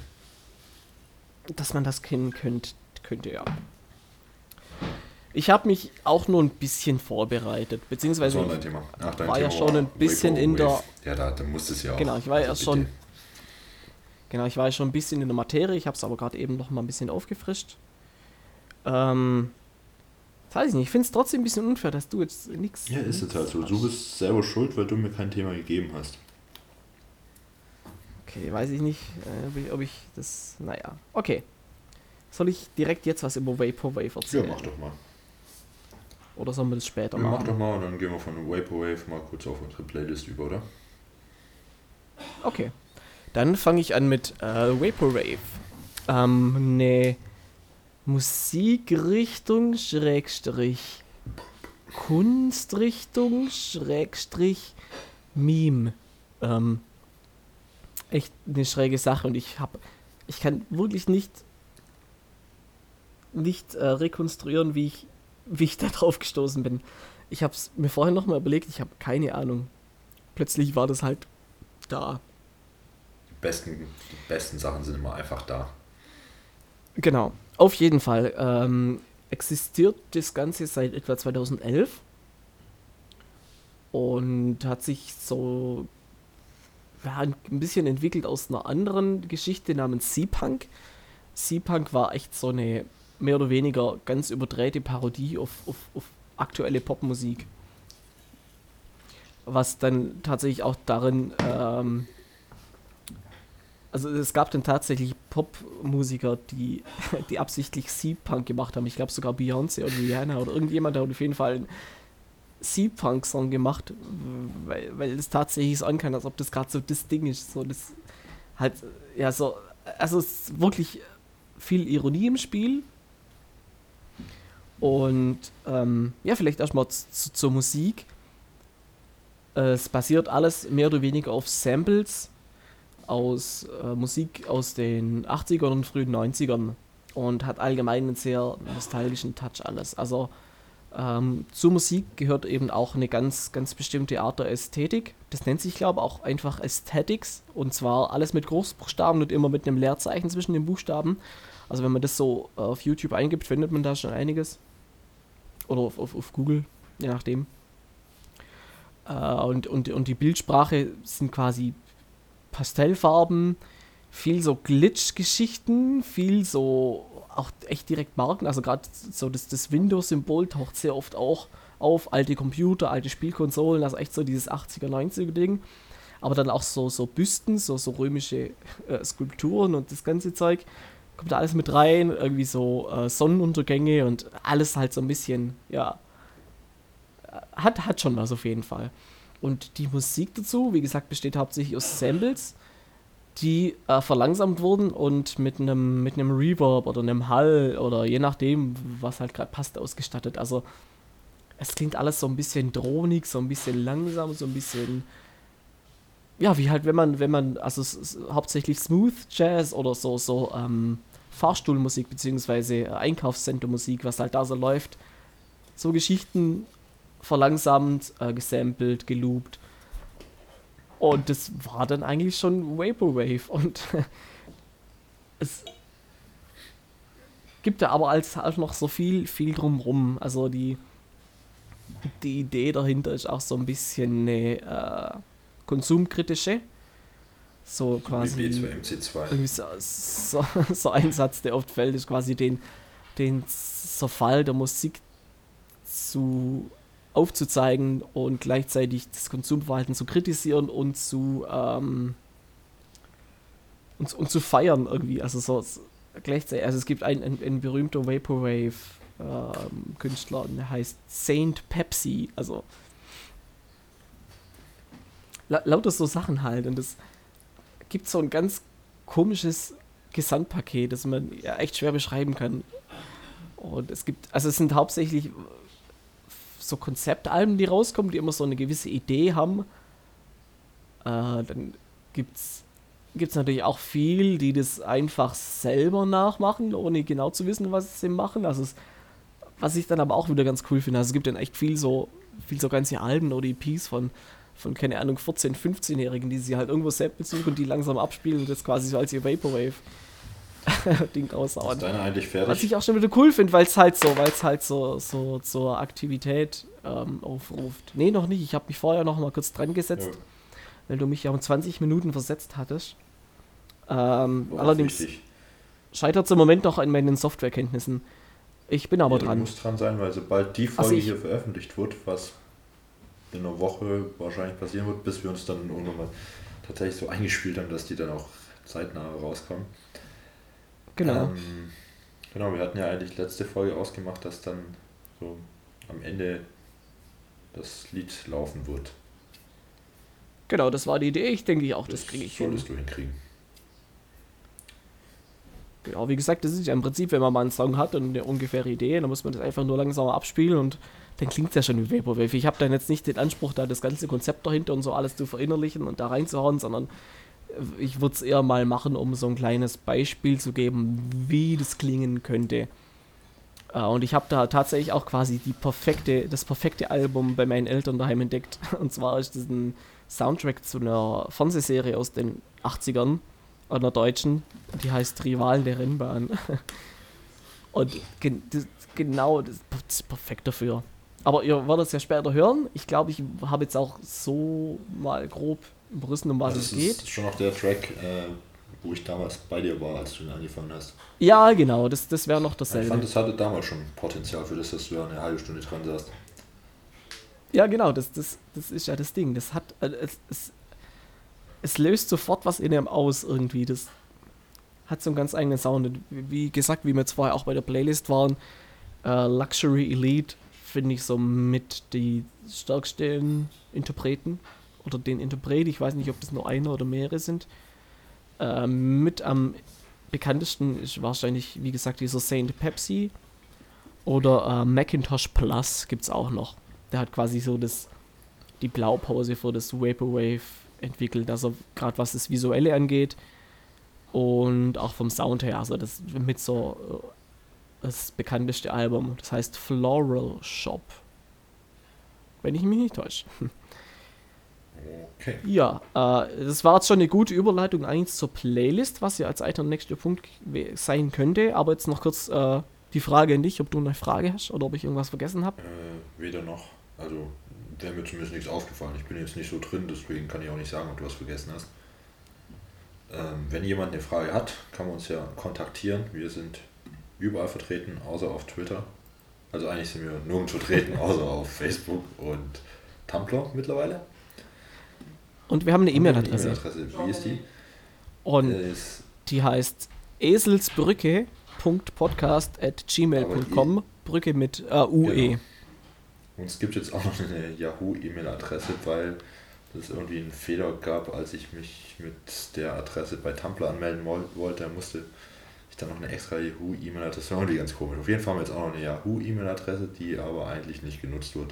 Dass man das kennen könnt, könnte, ja. Ich habe mich auch nur ein bisschen vorbereitet, beziehungsweise Thema? Ach, war ja schon ein bisschen in der-. Ja, da, da musste es ja auch. Genau, ich war ja Also schon- bitte. Genau, ich war ja schon ein bisschen in der Materie, ich habe es aber gerade eben noch mal ein bisschen aufgefrischt. Ähm, das weiß ich nicht, ich finde es trotzdem ein bisschen unfair, dass du jetzt nichts. Ja, ist jetzt halt so. Du bist selber schuld, weil du mir kein Thema gegeben hast. Okay, weiß ich nicht, äh, ob, ich, ob ich das. Naja, okay. Soll ich direkt jetzt was über Vaporwave Ja, erzählen? mach doch mal. Oder sollen wir das später Ja, mach machen? doch mal und dann gehen wir von Vaporwave mal kurz auf unsere Playlist über, oder? Okay. Dann fange ich an mit äh, Vaporwave. Ähm, eine Musikrichtung, Schrägstrich, Kunstrichtung, Schrägstrich, Meme. Ähm, echt eine schräge Sache und ich habe, ich kann wirklich nicht, nicht äh, rekonstruieren, wie ich, wie ich da drauf gestoßen bin. Ich habe es mir vorhin nochmal überlegt, ich habe keine Ahnung. Plötzlich war das halt da. Die besten, die besten Sachen sind immer einfach da. Genau, auf jeden Fall. Ähm, existiert das Ganze seit etwa 2011 und hat sich so ja, ein bisschen entwickelt aus einer anderen Geschichte namens Sea-Punk. Sea-Punk war echt so eine mehr oder weniger ganz überdrehte Parodie auf, auf, auf aktuelle Popmusik. Was dann tatsächlich auch darin ähm, also es gab dann tatsächlich Popmusiker, die, die absichtlich Sea-Punk gemacht haben. Ich glaube sogar Beyoncé oder Rihanna oder irgendjemand hat auf jeden Fall einen Sea-Punk-Song gemacht, weil, weil es tatsächlich so ankam, als ob das gerade so das Ding ist. So das halt, ja, so, also es ist wirklich viel Ironie im Spiel. Und ähm, ja, vielleicht erstmal zu, zur Musik. Es basiert alles mehr oder weniger auf Samples aus äh, Musik aus den 80ern und frühen 90ern und hat allgemein einen sehr nostalgischen Touch alles. Also ähm, zur Musik gehört eben auch eine ganz, ganz bestimmte Art der Ästhetik. Das nennt sich, glaube ich, auch einfach Aesthetics. Und zwar alles mit Großbuchstaben und immer mit einem Leerzeichen zwischen den Buchstaben. Also wenn man das so auf YouTube eingibt, findet man da schon einiges. Oder auf, auf, auf Google, je nachdem. Äh, und, und, und die Bildsprache sind quasi Pastellfarben, viel so Glitch-Geschichten, viel so auch echt direkt Marken. Also gerade so das, das Windows-Symbol taucht sehr oft auch auf. Alte Computer, alte Spielkonsolen, also echt so dieses 80er, 90er Ding. Aber dann auch so, so Büsten, so, so römische äh, Skulpturen und das ganze Zeug. Kommt da alles mit rein, irgendwie so äh, Sonnenuntergänge und alles halt so ein bisschen, ja, hat, hat schon was auf jeden Fall. Und die Musik dazu, wie gesagt, besteht hauptsächlich aus Samples, die äh, verlangsamt wurden und mit einem mit Reverb oder einem Hall oder je nachdem, was halt gerade passt, ausgestattet. Also es klingt alles so ein bisschen drohnig, so ein bisschen langsam, so ein bisschen ja, wie halt wenn man wenn man also es, es, hauptsächlich Smooth Jazz oder so so ähm, Fahrstuhlmusik beziehungsweise Einkaufscentermusik, was halt da so läuft, so Geschichten verlangsamt, äh, gesampelt, geloopt. Und das war dann eigentlich schon Vaporwave. Und es, gibt da aber als auch noch so viel, viel drumrum. Also die, die Idee dahinter ist auch so ein bisschen eine äh, konsumkritische. So quasi. Wie B2MC2. Irgendwie so, so, so ein Satz, der oft fällt, ist quasi den, den Zerfall der Musik zu aufzuzeigen und gleichzeitig das Konsumverhalten zu kritisieren und zu ähm, und, und zu feiern irgendwie. Also so, so gleichzeitig, also es gibt einen, einen, einen berühmter Vaporwave ähm, Künstler, der heißt Saint Pepsi, also la lauter so Sachen halt und es gibt so ein ganz komisches Gesamtpaket, das man ja echt schwer beschreiben kann. Und es gibt, also es sind hauptsächlich so Konzeptalben, die rauskommen, die immer so eine gewisse Idee haben. Äh, dann gibt es natürlich auch viel, die das einfach selber nachmachen, ohne genau zu wissen, was sie machen. Also es, was ich dann aber auch wieder ganz cool finde. Also es gibt dann echt viel so, viel so ganze Alben oder EPs von, von, keine Ahnung, 14-, 15-Jährigen, die sie halt irgendwo samplen suchen und die langsam abspielen und das quasi so als ihr Vaporwave Ding raushauen. Ist deine eigentlich fertig? Was ich auch schon wieder cool finde, weil es halt so, weil es halt so, so zur Aktivität ähm, aufruft. Nee, noch nicht. Ich habe mich vorher noch mal kurz dran gesetzt, ja. weil du mich ja um 20 Minuten versetzt hattest. Ähm, allerdings scheitert es im Moment noch an meinen Softwarekenntnissen. Ich bin aber ja, dran. Du musst dran sein, weil sobald die Folge hier veröffentlicht wird, was in einer Woche wahrscheinlich passieren wird, bis wir uns dann irgendwann mal tatsächlich so eingespielt haben, dass die dann auch zeitnah rauskommen. Genau. Ähm, genau, wir hatten ja eigentlich letzte Folge ausgemacht, dass dann so am Ende das Lied laufen wird. Genau, das war die Idee. Ich denke auch, das, das kriege ich hin. Solltest du hinkriegen. Genau, wie gesagt, das ist ja im Prinzip, wenn man mal einen Song hat und eine ungefähre Idee, dann muss man das einfach nur langsam abspielen und dann klingt es ja schon wie Vaporwave. Ich habe dann jetzt nicht den Anspruch, da das ganze Konzept dahinter und so alles zu verinnerlichen und da reinzuhauen, sondern ich würde es eher mal machen, um so ein kleines Beispiel zu geben, wie das klingen könnte. Äh, und ich habe da tatsächlich auch quasi die perfekte, das perfekte Album bei meinen Eltern daheim entdeckt. Und zwar ist das ein Soundtrack zu einer Fernsehserie aus den 80ern, einer deutschen, die heißt Rivalen der Rennbahn. Und das, genau, das ist perfekt dafür. Aber ihr werdet es ja später hören. Ich glaube, ich habe jetzt auch so mal grob umrissen, um was also es geht. Das ist schon noch der Track, äh, wo ich damals bei dir war, als du ihn angefangen hast. Ja, genau, das, das wäre noch dasselbe. Ich fand, es hatte damals schon Potenzial für das, dass du da eine halbe Stunde dran saßt. Ja, genau, das, das, das ist ja das Ding. Das hat, äh, es, es, es löst sofort was in einem aus irgendwie. Das hat so einen ganz eigenen Sound. Und wie gesagt, wie wir jetzt vorher auch bei der Playlist waren, äh, Luxury Elite finde ich so mit die stärksten Interpreten oder den Interpret, ich weiß nicht, ob das nur einer oder mehrere sind. Ähm, mit am bekanntesten ist wahrscheinlich, wie gesagt, dieser Saint Pepsi oder äh, Macintosh Plus gibt es auch noch. Der hat quasi so das, die Blaupause für das Vaporwave entwickelt, also gerade was das Visuelle angeht und auch vom Sound her, also das mit so äh, das bekannteste Album, das heißt Floral Shop. Wenn ich mich nicht täusche. Okay. Ja, äh, das war jetzt schon eine gute Überleitung eigentlich zur Playlist, was ja als weiterer nächster Punkt sein könnte. Aber jetzt noch kurz äh, die Frage an dich, ob du eine Frage hast oder ob ich irgendwas vergessen habe. Äh, weder noch. Also wäre mir zumindest nichts aufgefallen. Ich bin jetzt nicht so drin, deswegen kann ich auch nicht sagen, ob du was vergessen hast. Ähm, wenn jemand eine Frage hat, kann man uns ja kontaktieren. Wir sind überall vertreten, außer auf Twitter. Also eigentlich sind wir nirgends vertreten, außer auf Facebook und Tumblr mittlerweile. Und wir haben eine E-Mail-Adresse. E Wie ist die? Und ist die heißt eselsbrücke.podcast.gmail.com. Brücke mit äh, UE. Genau. Und es gibt jetzt auch noch eine Yahoo-E-Mail-Adresse, weil es irgendwie einen Fehler gab, als ich mich mit der Adresse bei Tumblr anmelden wollte. Musste ich dann noch eine extra Yahoo-E-Mail-Adresse. Irgendwie ganz komisch. Auf jeden Fall haben wir jetzt auch noch eine Yahoo-E-Mail-Adresse, die aber eigentlich nicht genutzt wird.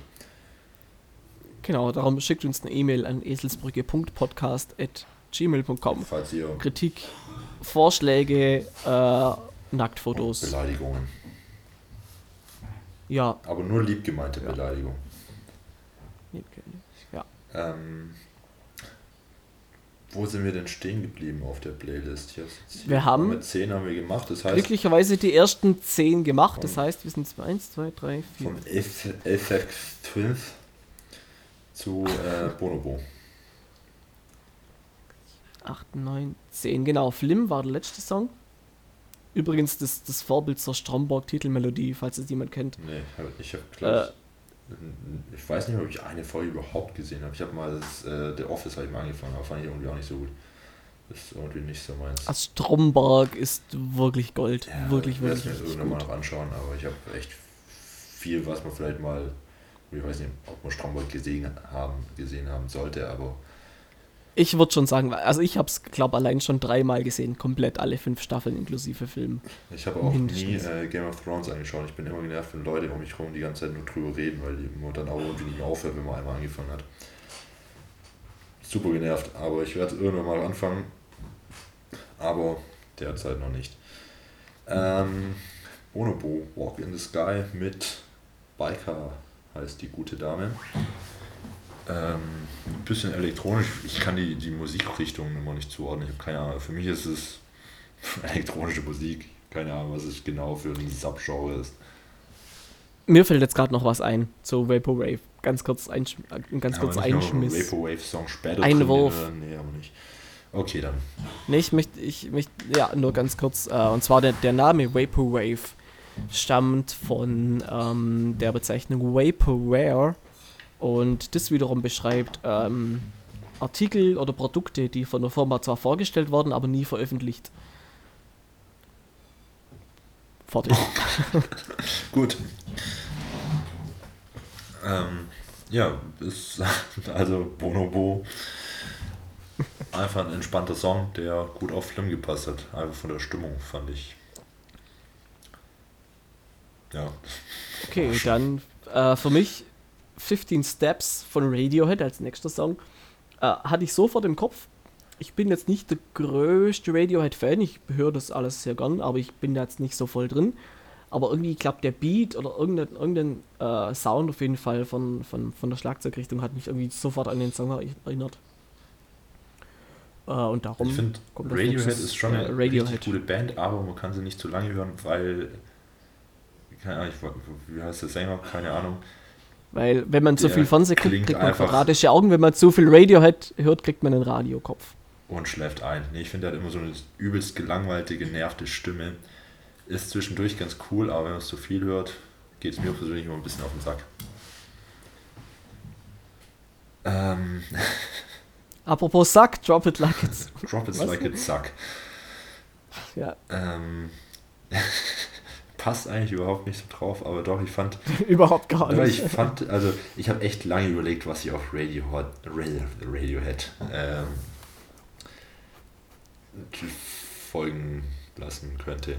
Genau, darum schickt uns eine E-Mail an eselsbrücke.podcast.gmail.com. Falls ihr Kritik, Vorschläge, äh, Nacktfotos. Beleidigungen. Ja. Aber nur lieb gemeinte ja. Beleidigung. Ja. Ähm, Wo sind wir denn stehen geblieben auf der Playlist? Wir haben mit 10 haben wir gemacht, das heißt. Glücklicherweise die ersten 10 gemacht, das heißt, wir sind 1, 2, 3, 4. Vom FX12 zu äh, Bonobo. 8, 9, 10, genau. Flim war der letzte Song. Übrigens das, das Vorbild zur Stromberg-Titelmelodie, falls es jemand kennt. Nee, ich habe gleich. Äh, ich weiß nicht, ob ich eine Folge überhaupt gesehen habe. Ich habe mal das, äh, The Office halt mal angefangen, aber fand ich irgendwie auch nicht so gut. Das ist irgendwie nicht so meins. Also Stromberg ist wirklich Gold. Ja, wirklich, ich wirklich. Ich werde mir irgendwann mal noch anschauen, aber ich habe echt viel, was man vielleicht mal, ich weiß nicht, ob man Stromberg gesehen haben, gesehen haben sollte, aber ich würde schon sagen, also ich habe es, glaube allein schon dreimal gesehen, komplett alle fünf Staffeln inklusive Film. Ich habe auch nie äh, Game of Thrones angeschaut. Ich bin immer genervt, wenn Leute um mich herum die ganze Zeit nur drüber reden, weil die dann auch irgendwie nicht mehr aufhört, wenn man einmal angefangen hat. Super genervt, aber ich werde irgendwann mal anfangen. Aber derzeit noch nicht. Ähm, Bonobo, Walk in the Sky mit Biker heißt die gute Dame. Ähm, ein bisschen elektronisch. Ich kann die, die Musikrichtung immer nicht zuordnen. Ich habe keine Ahnung. Für mich ist es elektronische Musik. Keine Ahnung, was es genau für ein Subgenre ist. Mir fällt jetzt gerade noch was ein zu Vaporwave. Ganz kurz, ein, ganz kurz ja, Einschmiss. Vaporwave-Song später. Einwurf. Nee, aber nicht. Okay, dann. Nee, ich möchte, ich möchte, ja, nur ganz kurz. Äh, und zwar der, der Name Vaporwave stammt von ähm, der Bezeichnung Vaporware und das wiederum beschreibt ähm, Artikel oder Produkte, die von der Firma zwar vorgestellt wurden, aber nie veröffentlicht. Fertig. Gut. Ähm, ja, ist also Bonobo. Einfach ein entspannter Song, der gut auf Film gepasst hat. Einfach von der Stimmung, fand ich. Ja. Okay, dann äh, für mich 15 Steps von Radiohead als nächster Song. Äh, hatte ich sofort im Kopf. Ich bin jetzt nicht der größte Radiohead-Fan, ich höre das alles sehr gern, aber ich bin da jetzt nicht so voll drin. Aber irgendwie, glaube, der Beat oder irgendein, irgendein äh, Sound auf jeden Fall von, von, von der Schlagzeugrichtung hat mich irgendwie sofort an den Song erinnert. Äh, und darum. Ich finde, Radiohead ist schon eine Radiohead. gute Band, aber man kann sie nicht zu lange hören, weil. Keine Ahnung, ich, wie heißt der Sänger? Keine Ahnung weil wenn man zu viel Fernsehen guckt, kriegt man quadratische Augen. Wenn man zu viel Radiohead hört, kriegt man einen Radiokopf. Und schläft ein. Nee, ich finde, er hat immer so eine übelst gelangweilte, genervte Stimme. Ist zwischendurch ganz cool, aber wenn man es zu viel hört, geht es mir persönlich immer ein bisschen auf den Sack. Ähm. Apropos Sack, drop it like it's. drop it like it's Sack. Ja. Ähm. passt eigentlich überhaupt nicht so drauf, aber doch, ich fand. überhaupt gar nicht. Ich fand, also ich habe echt lange überlegt, was ich auf Radiohead, Radiohead ähm, folgen lassen könnte.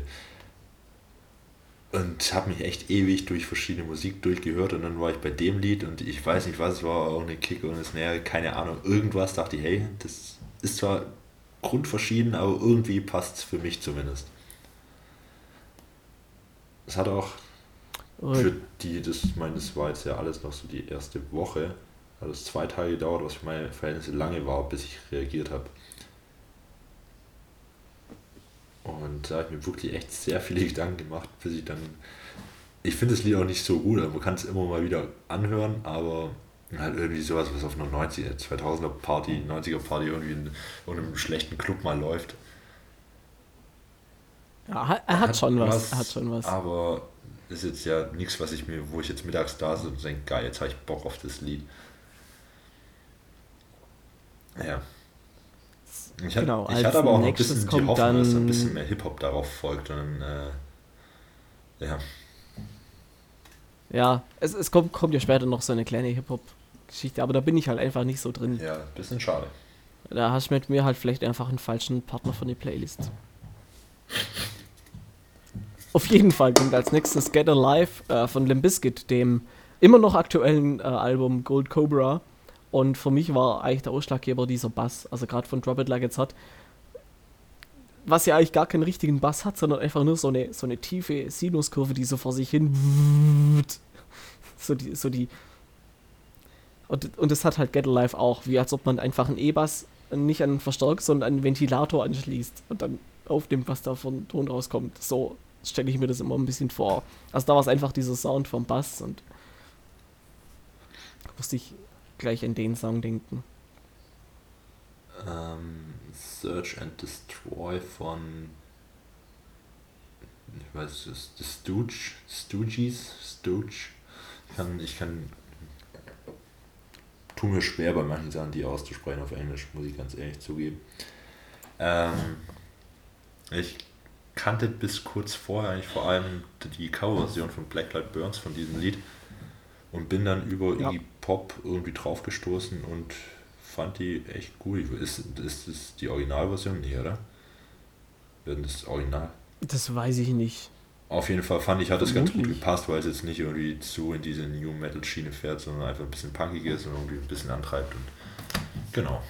Und habe mich echt ewig durch verschiedene Musik durchgehört und dann war ich bei dem Lied und ich weiß nicht, was es war, auch eine Kick und eine Snare, keine Ahnung, irgendwas, dachte ich, hey, das ist zwar grundverschieden, aber irgendwie passt es für mich zumindest. Es hat auch für die, das, meine, das war jetzt ja alles noch so die erste Woche, hat es zwei Tage gedauert, was für meine Verhältnisse lange war, bis ich reagiert habe. Und da habe ich mir wirklich echt sehr viele Gedanken gemacht, bis ich dann. Ich finde das Lied auch nicht so gut, also man kann es immer mal wieder anhören, aber halt irgendwie sowas, was auf einer 90er, 2000er Party, 90er Party irgendwie in, in einem schlechten Club mal läuft. Ja, er hat, hat schon was, was, er hat schon was. Aber ist jetzt ja nichts, was ich mir, wo ich jetzt mittags da sitze und denke, geil, jetzt habe ich Bock auf das Lied. Ja. Ich, genau, ich hatte aber auch noch ein bisschen die Hoffnung, dass ein bisschen mehr Hip-Hop darauf folgt und äh, ja. Ja, es, es kommt, kommt ja später noch so eine kleine Hip-Hop-Geschichte, aber da bin ich halt einfach nicht so drin. Ja, bisschen schade. Da hast du mit mir halt vielleicht einfach einen falschen Partner von der Playlist. Auf jeden Fall kommt als nächstes Get Alive äh, von Limbiskit, dem immer noch aktuellen äh, Album Gold Cobra. Und für mich war eigentlich der Ausschlaggeber dieser Bass, also gerade von Drop It Like It's Hot. Was ja eigentlich gar keinen richtigen Bass hat, sondern einfach nur so eine, so eine tiefe Sinuskurve, die so vor sich hin. So die. So die und, und das hat halt Get Alive auch, wie als ob man einfach einen E-Bass nicht an den Verstärker, sondern an den Ventilator anschließt und dann aufnimmt, was da von Ton rauskommt. So stelle ich mir das immer ein bisschen vor. Also da war es einfach dieser Sound vom Bass und musste ich gleich an den Song denken. Ähm, Search and Destroy von ich weiß es ist Stooge, Stooges, Stooge. Ich kann, ich kann tu mir schwer bei manchen Sachen, die auszusprechen auf Englisch, muss ich ganz ehrlich zugeben. Ähm, ich kannte bis kurz vorher eigentlich vor allem die Coverversion von Blacklight Burns von diesem Lied und bin dann über ja. Iggy Pop irgendwie draufgestoßen und fand die echt gut. Ist, ist das die Originalversion? Nee, oder? Wird das Original? Das weiß ich nicht. Auf jeden Fall fand ich, hat das ganz gut gepasst, weil es jetzt nicht irgendwie zu in diese New Metal Schiene fährt, sondern einfach ein bisschen punkig ist und irgendwie ein bisschen antreibt. Und genau.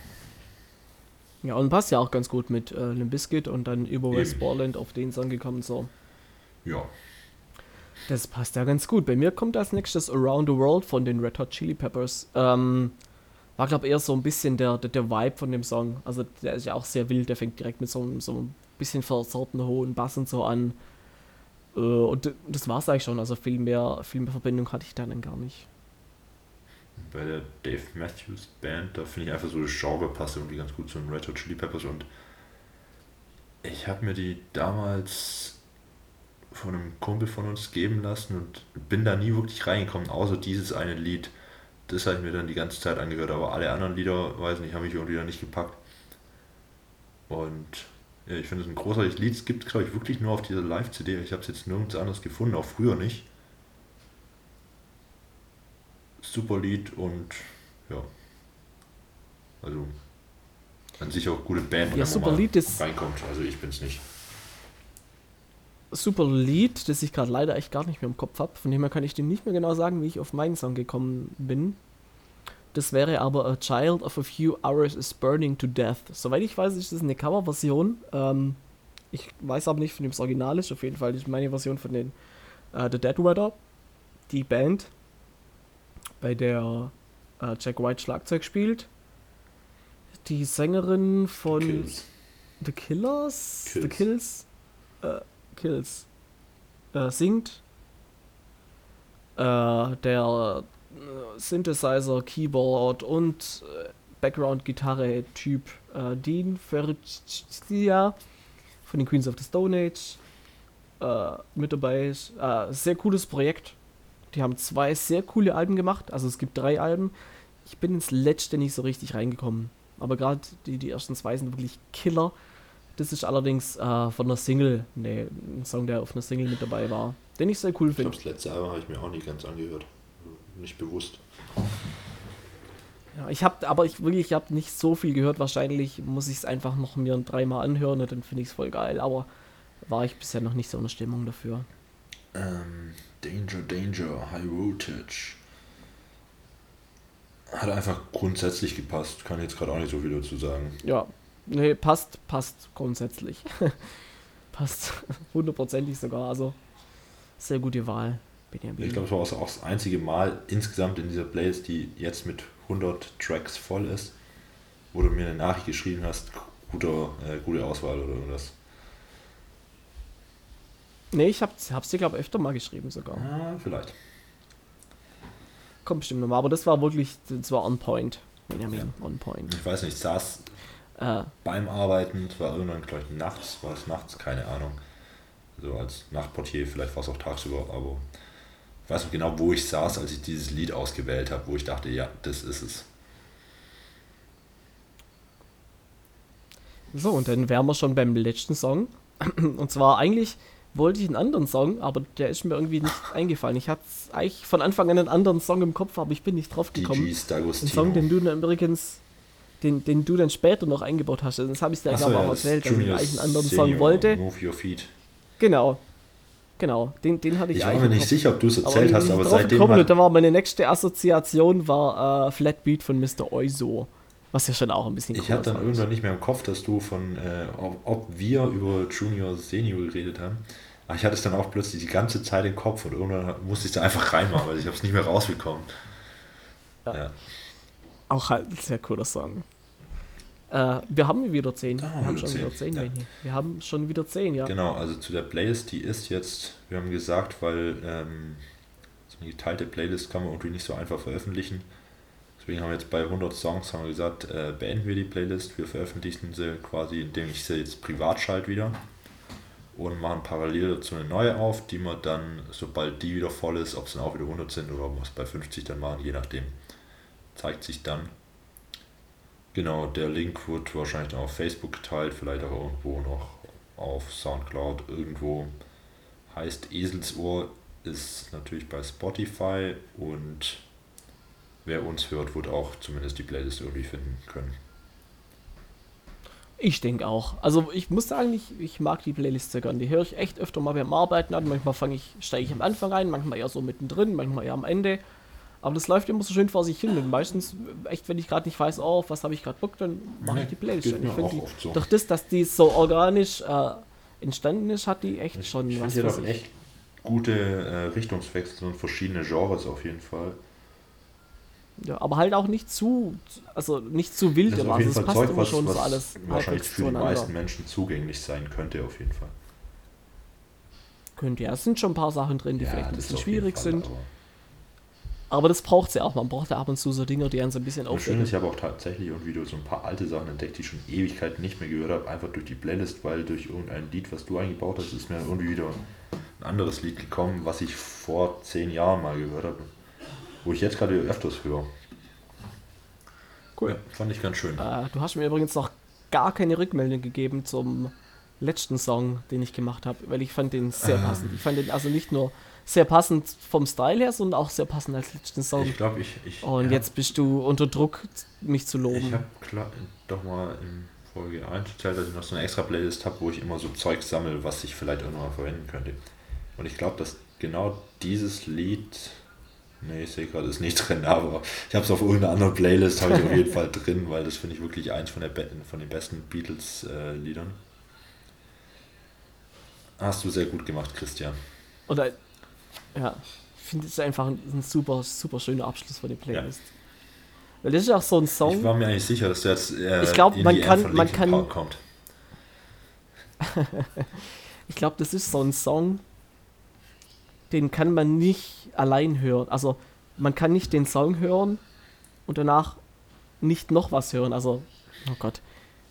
Ja, und passt ja auch ganz gut mit äh, Limp Bizkit und dann über West Borland auf den Song gekommen, so. Ja. Das passt ja ganz gut. Bei mir kommt als nächstes Around the World von den Red Hot Chili Peppers. Ähm, war, glaube ich, eher so ein bisschen der, der, der, Vibe von dem Song. Also, der ist ja auch sehr wild. Der fängt direkt mit so, so ein bisschen verzerrten hohen Bass und so an. Äh, und das war es eigentlich schon. Also, viel mehr, viel mehr Verbindung hatte ich dann gar nicht bei der Dave Matthews Band, da finde ich einfach so das Genre passt irgendwie ganz gut zu den Red Hot Chili Peppers und ich habe mir die damals von einem Kumpel von uns geben lassen und bin da nie wirklich reingekommen, außer dieses eine Lied. Das habe ich mir dann die ganze Zeit angehört, aber alle anderen Lieder, weiß nicht, haben mich irgendwie da nicht gepackt. Und ja, ich finde es ein großartiges Lied. Es gibt, glaube ich, wirklich nur auf dieser Live-CD. Ich habe es jetzt nirgends anders gefunden, auch früher nicht super Lied und ja. Also an sich auch gute Band, ja, super Lied ist reinkommt. Also ich bin's nicht. Super Lied, das ich gerade leider echt gar nicht mehr im Kopf habe. Von dem her kann ich dir nicht mehr genau sagen, wie ich auf meinen Song gekommen bin. Das wäre aber A Child of a Few Hours is Burning to Death. Soweit ich weiß, ist das eine Coverversion. Ähm, ich weiß aber nicht, von dem es Original ist. Auf jeden Fall ist meine Version von den äh, The Dead Weather. Die Band bei der äh, Jack White Schlagzeug spielt. Die Sängerin von Kills. The Killers? Kills. The Kills? Äh, Kills. Äh, singt. Äh, der äh, Synthesizer, Keyboard und äh, Background-Gitarre-Typ Dean Ferricia von den Queens of the Stone Age mit dabei ist. sehr cooles Projekt die haben zwei sehr coole Alben gemacht. Also es gibt drei Alben. Ich bin ins letzte nicht so richtig reingekommen. Aber gerade die, die ersten zwei sind wirklich Killer. Das ist allerdings äh, von einer Single, nee, ein Song, der auf einer Single mit dabei war, den ich sehr cool finde. Ich glaube, das letzte Album habe ich mir auch nicht ganz angehört. Nicht bewusst. Ja, ich habe, aber ich wirklich, ich habe nicht so viel gehört. Wahrscheinlich muss ich es einfach noch mir dreimal anhören und dann finde ich es voll geil. Aber war ich bisher noch nicht so in der Stimmung dafür. Ähm, Danger, Danger, High Voltage. Hat einfach grundsätzlich gepasst. Kann jetzt gerade auch nicht so viel dazu sagen. Ja, nee, passt, passt grundsätzlich. passt hundertprozentig sogar. Also sehr gute Wahl. Benjamin. Ich glaube, es war auch das einzige Mal insgesamt in dieser Playlist, die jetzt mit 100 Tracks voll ist, wo du mir eine Nachricht geschrieben hast, guter, äh, gute Auswahl oder irgendwas. Nee, ich hab's, hab's dir, glaube ich, öfter mal geschrieben sogar. Ah, vielleicht. Kommt bestimmt nochmal, aber das war wirklich, das war on point. Benjamin, ja. on point. Ich weiß nicht, saß äh. beim Arbeiten, es war irgendwann, glaube ich, nachts, war es nachts, keine Ahnung. So als Nachtportier, vielleicht war es auch tagsüber, aber ich weiß noch genau, wo ich saß, als ich dieses Lied ausgewählt habe, wo ich dachte, ja, das ist es. So, und dann wären wir schon beim letzten Song. Und zwar eigentlich wollte ich einen anderen Song, aber der ist mir irgendwie nicht eingefallen. Ich hatte eigentlich von Anfang an einen anderen Song im Kopf, aber ich bin nicht drauf gekommen. Ein Song, den du dann übrigens, den, den du dann später noch eingebaut hast. Das habe ich dir ja auch erzählt, dass ich eigentlich einen anderen Senior, Song wollte. Move Your Feet. Genau. Genau, den, den hatte ich Ich war mir nicht sicher, ob du es erzählt hast, aber seitdem. Gekommen, hat... Da war meine nächste Assoziation war äh, Flatbeat von Mr. Oizo. Was ja schon auch ein bisschen Ich hatte dann irgendwann nicht mehr im Kopf, dass du von, äh, ob, ob, wir über Junior Senior geredet haben. Aber ich hatte es dann auch plötzlich die ganze Zeit im Kopf und irgendwann musste ich es da einfach reinmachen, weil ich habe es nicht mehr rausbekommen. Ja. ja. Auch halt ein sehr cooler Song. Äh, wir haben wieder 10. Ah, wir haben schon 10, wieder 10, ja. Wir haben schon wieder 10, ja. Genau, also zu der Playlist, die ist jetzt, wir haben gesagt, weil ähm, so eine geteilte Playlist kann man irgendwie nicht so einfach veröffentlichen. Deswegen haben wir jetzt bei 100 Songs haben wir gesagt, äh, beenden wir die Playlist. Wir veröffentlichen sie quasi, indem ich sie jetzt privat schalte wieder und machen parallel dazu eine neue auf, die wir dann, sobald die wieder voll ist, ob es dann auch wieder 100 sind oder ob wir es bei 50 dann machen, je nachdem. Zeigt sich dann. Genau, der Link wird wahrscheinlich dann auf Facebook geteilt, vielleicht auch irgendwo noch auf Soundcloud irgendwo. Heißt Eselsohr ist natürlich bei Spotify und wer uns hört, wird auch zumindest die Playlist irgendwie finden können. Ich denke auch. Also ich muss sagen, ich, ich mag die Playlist sehr gern. Die höre ich echt öfter mal beim Arbeiten an. Manchmal fange ich, steige ich am Anfang ein, manchmal eher so mittendrin, manchmal eher am Ende. Aber das läuft immer so schön vor sich hin. Und meistens, echt, wenn ich gerade nicht weiß, oh, auf was habe ich gerade Bock, dann mache ich die Playlist Ich finde die, so. durch das, dass die so organisch äh, entstanden ist, hat die echt schon ich was hier sich. echt gute äh, Richtungswechsel und verschiedene Genres auf jeden Fall. Ja, aber halt auch nicht zu, also nicht zu wild Das immer. Also es passt Zeug, immer was, schon was so alles wahrscheinlich für die meisten Menschen zugänglich sein könnte auf jeden Fall. Könnte ja, es sind schon ein paar Sachen drin, die vielleicht ein bisschen schwierig Fall, sind. aber- Aber das braucht sie auch. Man braucht ja ab und zu so Dinger, die einen so ein bisschen Und schön ist, ich habe auch tatsächlich irgendwie so ein paar alte Sachen entdeckt, die ich schon Ewigkeiten nicht mehr gehört habe, einfach durch die Playlist, weil durch irgendein Lied, was du eingebaut hast, ist mir irgendwie wieder ein anderes Lied gekommen, was ich vor zehn Jahren mal gehört habe, wo ich jetzt gerade öfters höre. Cool. Ja, fand ich ganz schön. Äh, du hast mir übrigens noch gar keine Rückmeldung gegeben zum letzten Song, den ich gemacht habe, weil ich fand den sehr Ähm. passend. Ich fand den also nicht nur sehr passend vom Style her, sondern auch sehr passend als letzten Song. Ich glaube, ich, ich, Und ja, jetzt bist du unter Druck, mich zu ich loben. habe doch mal in Folge 1 erzählt, dass ich noch so eine extra Playlist habe, wo ich immer so Zeug sammle, was ich vielleicht irgendwann mal verwenden könnte. Und ich glaube, dass genau dieses Lied, nee, ich sehe gerade, ist nicht drin, aber ich habe es auf irgendeiner anderen Playlist, habe ich auf jeden Fall drin, weil das finde ich wirklich eins von, der, von den besten Beatles-Liedern. Hast du sehr gut gemacht, Christian. Oder, ja, ich finde es einfach ein, ein super, super schöner Abschluss von der Playlist. Weil das ist auch so ein Song. Ich war mir eigentlich sicher, dass der jetzt äh, Ich glaub, in man kann- man kann- kommt. Ich glaube, das ist so ein Song, den kann man nicht allein hören. Also man kann nicht den Song hören und danach nicht noch was hören. Also, oh Gott,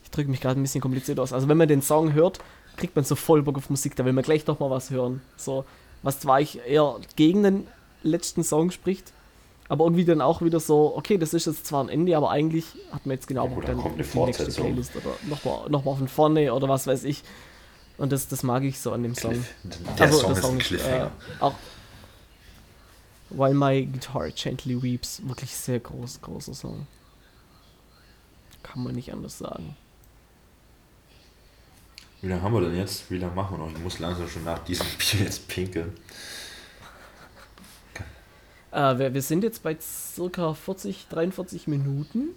ich drücke mich gerade ein bisschen kompliziert aus. Also wenn man den Song hört, kriegt man so voll Bock auf Musik, da will man gleich noch mal was hören. So, was zwar ich eher gegen den letzten Song spricht, aber irgendwie dann auch wieder so, okay, das ist jetzt zwar ein Ende, aber eigentlich hat man jetzt genau Ja, Bock dann kommt eine die nächste. Playlist oder nochmal noch mal von vorne oder was weiß ich. Und das, das mag ich so an dem Song. Cliff. Der Also, Song der ist Song Cliffhanger. Äh, auch While My Guitar Gently Weeps, wirklich sehr groß, großer Song. Kann man nicht anders sagen. Wie lange haben wir denn jetzt? Wie lange machen wir noch? Ich muss langsam schon nach diesem Bier jetzt pinkeln. Äh, wir, wir sind jetzt bei circa 40, 43 Minuten.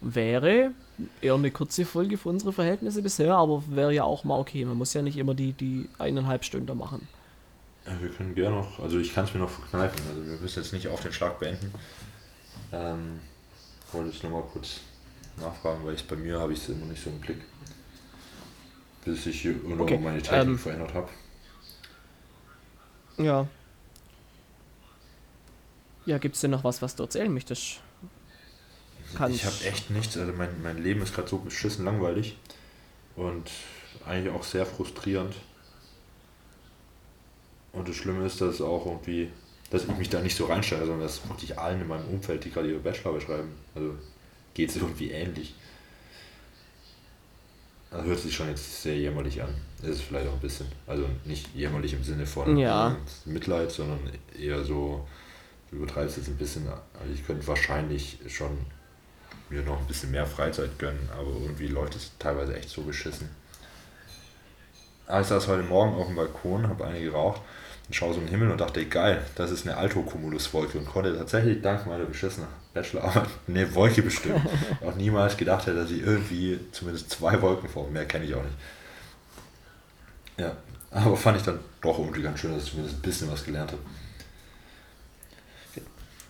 Wäre eher eine kurze Folge für unsere Verhältnisse bisher, aber wäre ja auch mal okay. Man muss ja nicht immer die, die eineinhalb Stunden machen. ja, wir können gerne noch, also ich kann es mir noch verkneifen, also wir müssen jetzt nicht auf den Schlag beenden. Ähm, wollte ich nochmal kurz nachfragen, weil ich bei mir habe ich es immer nicht so im Blick. Bis ich hier irgendwo Okay, meine Technik ähm, verändert habe. Ja. Ja, gibt's denn noch was, was du erzählen möchtest? Kann Ich habe echt nichts, also mein, mein Leben ist gerade so beschissen langweilig und eigentlich auch sehr frustrierend. Und das Schlimme ist, dass auch irgendwie, dass ich mich da nicht so reinstelle, sondern dass wirklich allen in meinem Umfeld, die gerade ihre Bachelorarbeit schreiben, also geht es irgendwie ähnlich. Das hört sich schon jetzt sehr jämmerlich an. Ist es vielleicht auch ein bisschen. Also nicht jämmerlich im Sinne von Ja. äh, Mitleid, sondern eher so, du übertreibst jetzt ein bisschen. Also ich könnte wahrscheinlich schon mir noch ein bisschen mehr Freizeit gönnen, aber irgendwie läuft es teilweise echt so beschissen. Aber ich saß heute Morgen auf dem Balkon, habe eine geraucht und schaue so in den Himmel und dachte, geil, das ist eine Alto-Cumulus-Wolke und konnte tatsächlich dank meiner beschissenen Bachelorarbeit eine Wolke bestimmen. auch niemals gedacht hätte, dass ich irgendwie zumindest zwei Wolken vor mehr kenne ich auch nicht. Ja, aber fand ich dann doch irgendwie ganz schön, dass ich zumindest ein bisschen was gelernt habe.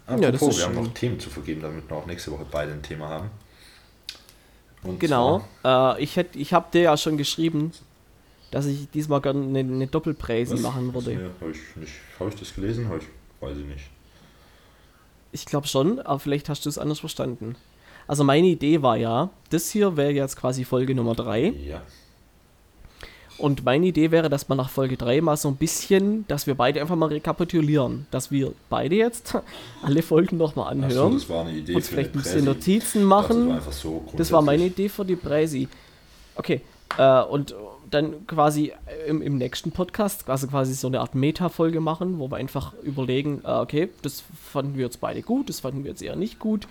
Ja, das Apropos, ist wir haben noch Themen zu vergeben, damit wir auch nächste Woche beide ein Thema haben. Und Genau. Äh, ich hätt, ich habe dir ja schon geschrieben, dass ich diesmal gerne eine, eine Doppelpräsi Was? machen würde. habe ich, nicht- hab ich das gelesen? Hab ich, weiß ich nicht. Ich glaube schon, aber vielleicht hast du es anders verstanden. Also meine Idee war ja, das hier wäre jetzt quasi Folge Nummer 3. Ja. Und meine Idee wäre, dass man nach Folge 3 mal so ein bisschen, dass wir beide einfach mal rekapitulieren. Dass wir beide jetzt alle Folgen nochmal Achso, anhören. das war eine Idee uns vielleicht ein bisschen. Notizen machen. Das war so Das war meine. Idee für die Präsi. Okay. Äh, und dann quasi im, im nächsten Podcast, also quasi so eine Art Meta-Folge machen, wo wir einfach überlegen, äh, okay, das fanden wir jetzt beide gut, das fanden wir jetzt eher nicht gut.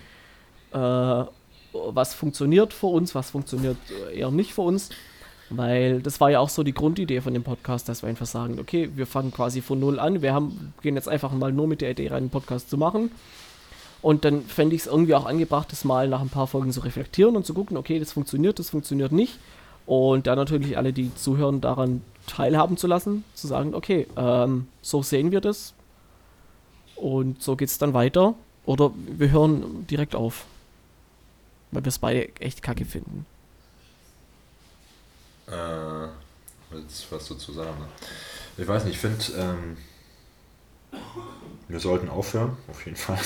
Äh, was funktioniert für uns, was funktioniert äh, eher nicht für uns. Weil das war ja auch so die Grundidee von dem Podcast, dass wir einfach sagen, okay, wir fangen quasi von null an, wir haben, gehen jetzt einfach mal nur mit der Idee rein, einen Podcast zu machen. Und dann fände ich es irgendwie auch angebracht, das mal nach ein paar Folgen zu reflektieren und zu gucken, okay, das funktioniert, das funktioniert nicht. Und dann natürlich alle, die zuhören, daran teilhaben zu lassen, zu sagen, okay, ähm, so sehen wir das. Und so geht es dann weiter. Oder wir hören direkt auf. Weil wir es beide echt kacke finden. Äh, jetzt was dazu sagen. Ne? Ich weiß nicht, ich finde, ähm, wir sollten aufhören, auf jeden Fall.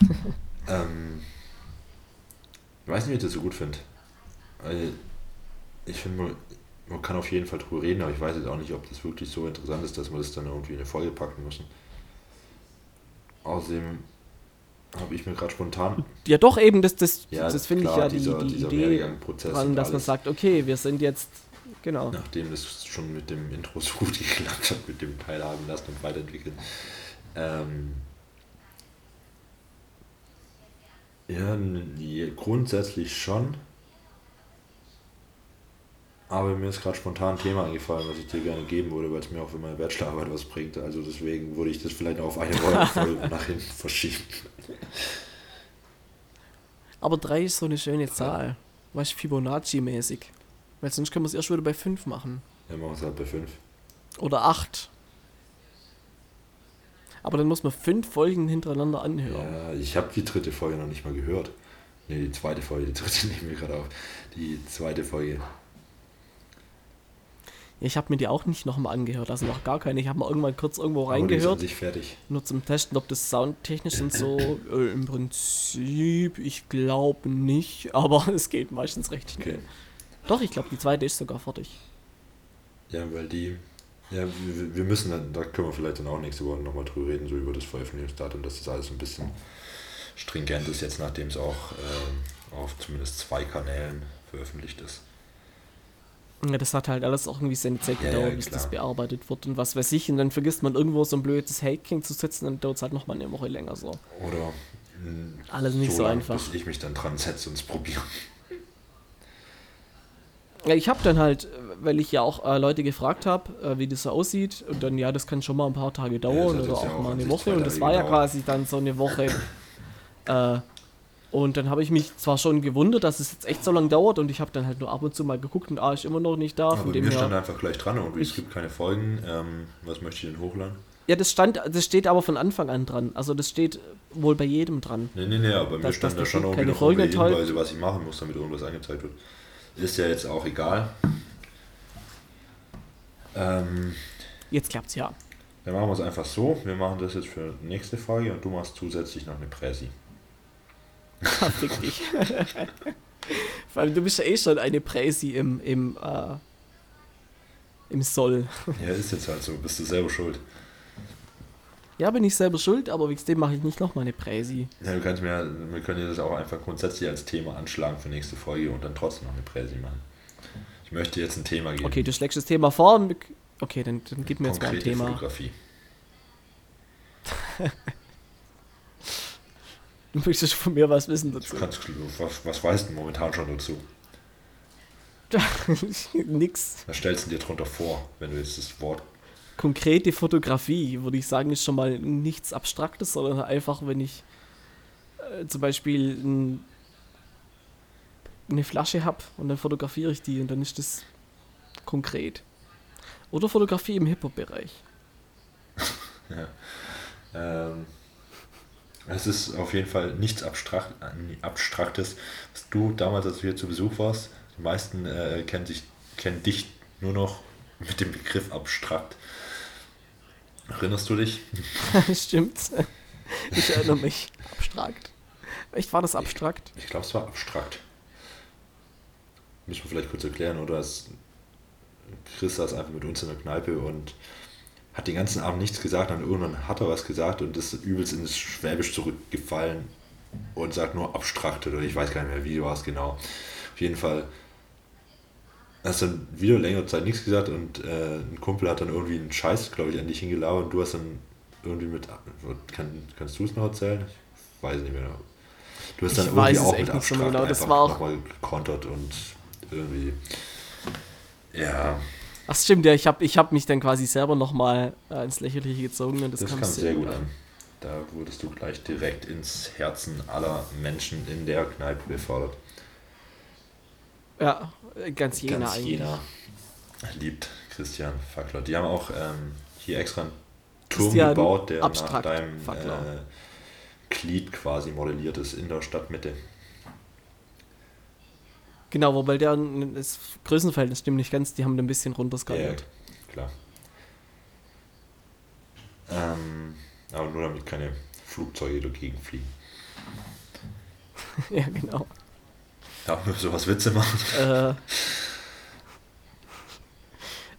ähm, ich weiß nicht, wie ich das so gut finde. Weil ich finde, man, man kann auf jeden Fall drüber reden, aber ich weiß jetzt auch nicht, ob das wirklich so interessant ist, dass wir das dann irgendwie in eine Folge packen müssen. Außerdem habe ich mir gerade spontan, Ja, doch, eben, das, das, ja, das finde ich ja die, dieser, die dieser Idee dran, dass man sagt, okay, wir sind jetzt, genau. nachdem das schon mit dem Intro so gut geklappt hat, mit dem Teilhaben lassen und weiterentwickeln. Ähm, ja, grundsätzlich schon. Aber mir ist gerade spontan ein Thema eingefallen, was ich dir gerne geben würde, weil es mir auch für meine Bachelorarbeit was bringt. Also deswegen würde ich das vielleicht auf eine Folge nach hinten verschieben. Aber drei ist so eine schöne Zahl. Weißt du, Fibonacci-mäßig. Weil sonst können wir es erst wieder bei fünf machen. Ja, machen wir es halt bei 5. Oder acht. Aber dann muss man fünf Folgen hintereinander anhören. Ja, ich habe die dritte Folge noch nicht mal gehört. Ne, die zweite Folge, die dritte nehmen wir gerade auf. Die zweite Folge. Ich habe mir die auch nicht nochmal angehört, also noch gar keine. Ich habe mal irgendwann kurz irgendwo reingehört, sich fertig. nur zum Testen, ob das soundtechnisch und so. Äh, Im Prinzip, ich glaube nicht, aber es geht meistens recht schnell. Okay. Doch, ich glaube, die zweite ist sogar fertig. Ja, weil die. Ja, wir, wir müssen dann, da können wir vielleicht dann auch nächste Woche nochmal drüber reden, so über das Veröffentlichungsdatum, dass das alles ein bisschen stringent ist, jetzt nachdem es auch ähm, auf zumindest zwei Kanälen veröffentlicht ist. Ja, das hat halt alles auch irgendwie seine Zeit Ja, gedauert, ja, bis klar. das bearbeitet wird und was weiß ich. Und dann vergisst man irgendwo so ein blödes Haking zu setzen und dauert es halt nochmal eine Woche länger so. Oder mh, Alles nicht so lang, einfach. Bis ich mich dann dran setze und es probiere. Ja, ich habe dann halt, weil ich ja auch äh, Leute gefragt habe, äh, wie das so aussieht, und dann, ja, das kann schon mal ein paar Tage dauern hat oder ja auch auch mal eine Woche. Und das war ja quasi dann so eine Woche. äh, und dann habe ich mich zwar schon gewundert, dass es jetzt echt so lange dauert, und ich habe dann halt nur ab und zu mal geguckt und ah, ist immer noch nicht da. Aber Von dem mir stand einfach gleich dran und es Ich- gibt keine Folgen. Ähm, was möchte ich denn hochladen? Ja, das stand, das steht aber von Anfang an dran. Also das steht wohl bei jedem dran. Nee, nee, nee, aber mir stand da schon irgendwie keine noch enthalten. Hinweise, was ich machen muss, damit irgendwas angezeigt wird. Ist ja jetzt auch egal. Ähm, Jetzt klappt's ja. dann machen wir es einfach so. Wir machen das jetzt für nächste Folge und du machst zusätzlich noch eine Präsi. Fick dich. Vor allem, du bist ja eh schon eine Präsi im, im, äh, im Soll. Ja, ist jetzt halt so. Bist du selber schuld. Ja, bin ich selber schuld, aber wegen dem mache ich nicht nochmal eine Präsi. Ja, du kannst mir, wir können dir das auch einfach grundsätzlich als Thema anschlagen für nächste Folge und dann trotzdem noch eine Präsi machen. Ich möchte jetzt ein Thema geben. Okay, du schlägst das Thema vor. und Okay, dann, dann gib mir jetzt mal ein Thema. Fotografie. Du möchtest von mir was wissen Du dazu. kannst, was, was weißt du momentan schon dazu? Nix. Was stellst du dir drunter vor, wenn du jetzt das Wort Konkrete Fotografie, würde ich sagen, ist schon mal nichts Abstraktes, sondern einfach, wenn ich äh, zum Beispiel ein, eine Flasche habe und dann fotografiere ich die und dann ist das konkret. Oder Fotografie im Hip-Hop-Bereich. Ähm, Es ist auf jeden Fall nichts Abstrakt, Abstraktes, was du damals, als du hier zu Besuch warst, die meisten äh, kennen, sich, kennen dich nur noch mit dem Begriff abstrakt. Erinnerst du dich? Stimmt. Ich erinnere mich. Abstrakt. Echt, war das abstrakt? Ich, ich glaube, es war abstrakt. Müssen wir vielleicht kurz erklären, oder? Es, Chris saß einfach mit uns in der Kneipe und hat den ganzen Abend nichts gesagt und irgendwann hat er was gesagt und ist übelst ins Schwäbisch zurückgefallen und sagt nur abstrakt oder ich weiß gar nicht mehr, wie war es genau. Auf jeden Fall hast dann wieder längere Zeit nichts gesagt und äh, ein Kumpel hat dann irgendwie einen Scheiß, glaube ich, an dich hingelauert und du hast dann irgendwie mit, kann, kannst du es noch erzählen? Ich weiß nicht mehr. Du hast dann Ich irgendwie auch mit abstrakt genau, das einfach war auch- nochmal gekontert und irgendwie, ja, Ach stimmt, ja, ich habe ich hab mich dann quasi selber nochmal äh, ins Lächerliche gezogen und das, Das kam sehr gut an. Da wurdest du gleich direkt ins Herzen aller Menschen in der Kneipe befördert. Ja, ganz Jena Ganz eigentlich. Jena liebt Christian Fackler. Die haben auch ähm, hier extra einen Turm Christian gebaut, der nach deinem äh, Glied quasi modelliert ist in der Stadtmitte. Genau, wobei der das Größenverhältnis stimmt nicht ganz, die haben ein bisschen runterskaliert. klar. Ähm, aber nur damit keine Flugzeuge dagegen fliegen. Ja, genau. Darf man sowas Witze machen? Äh,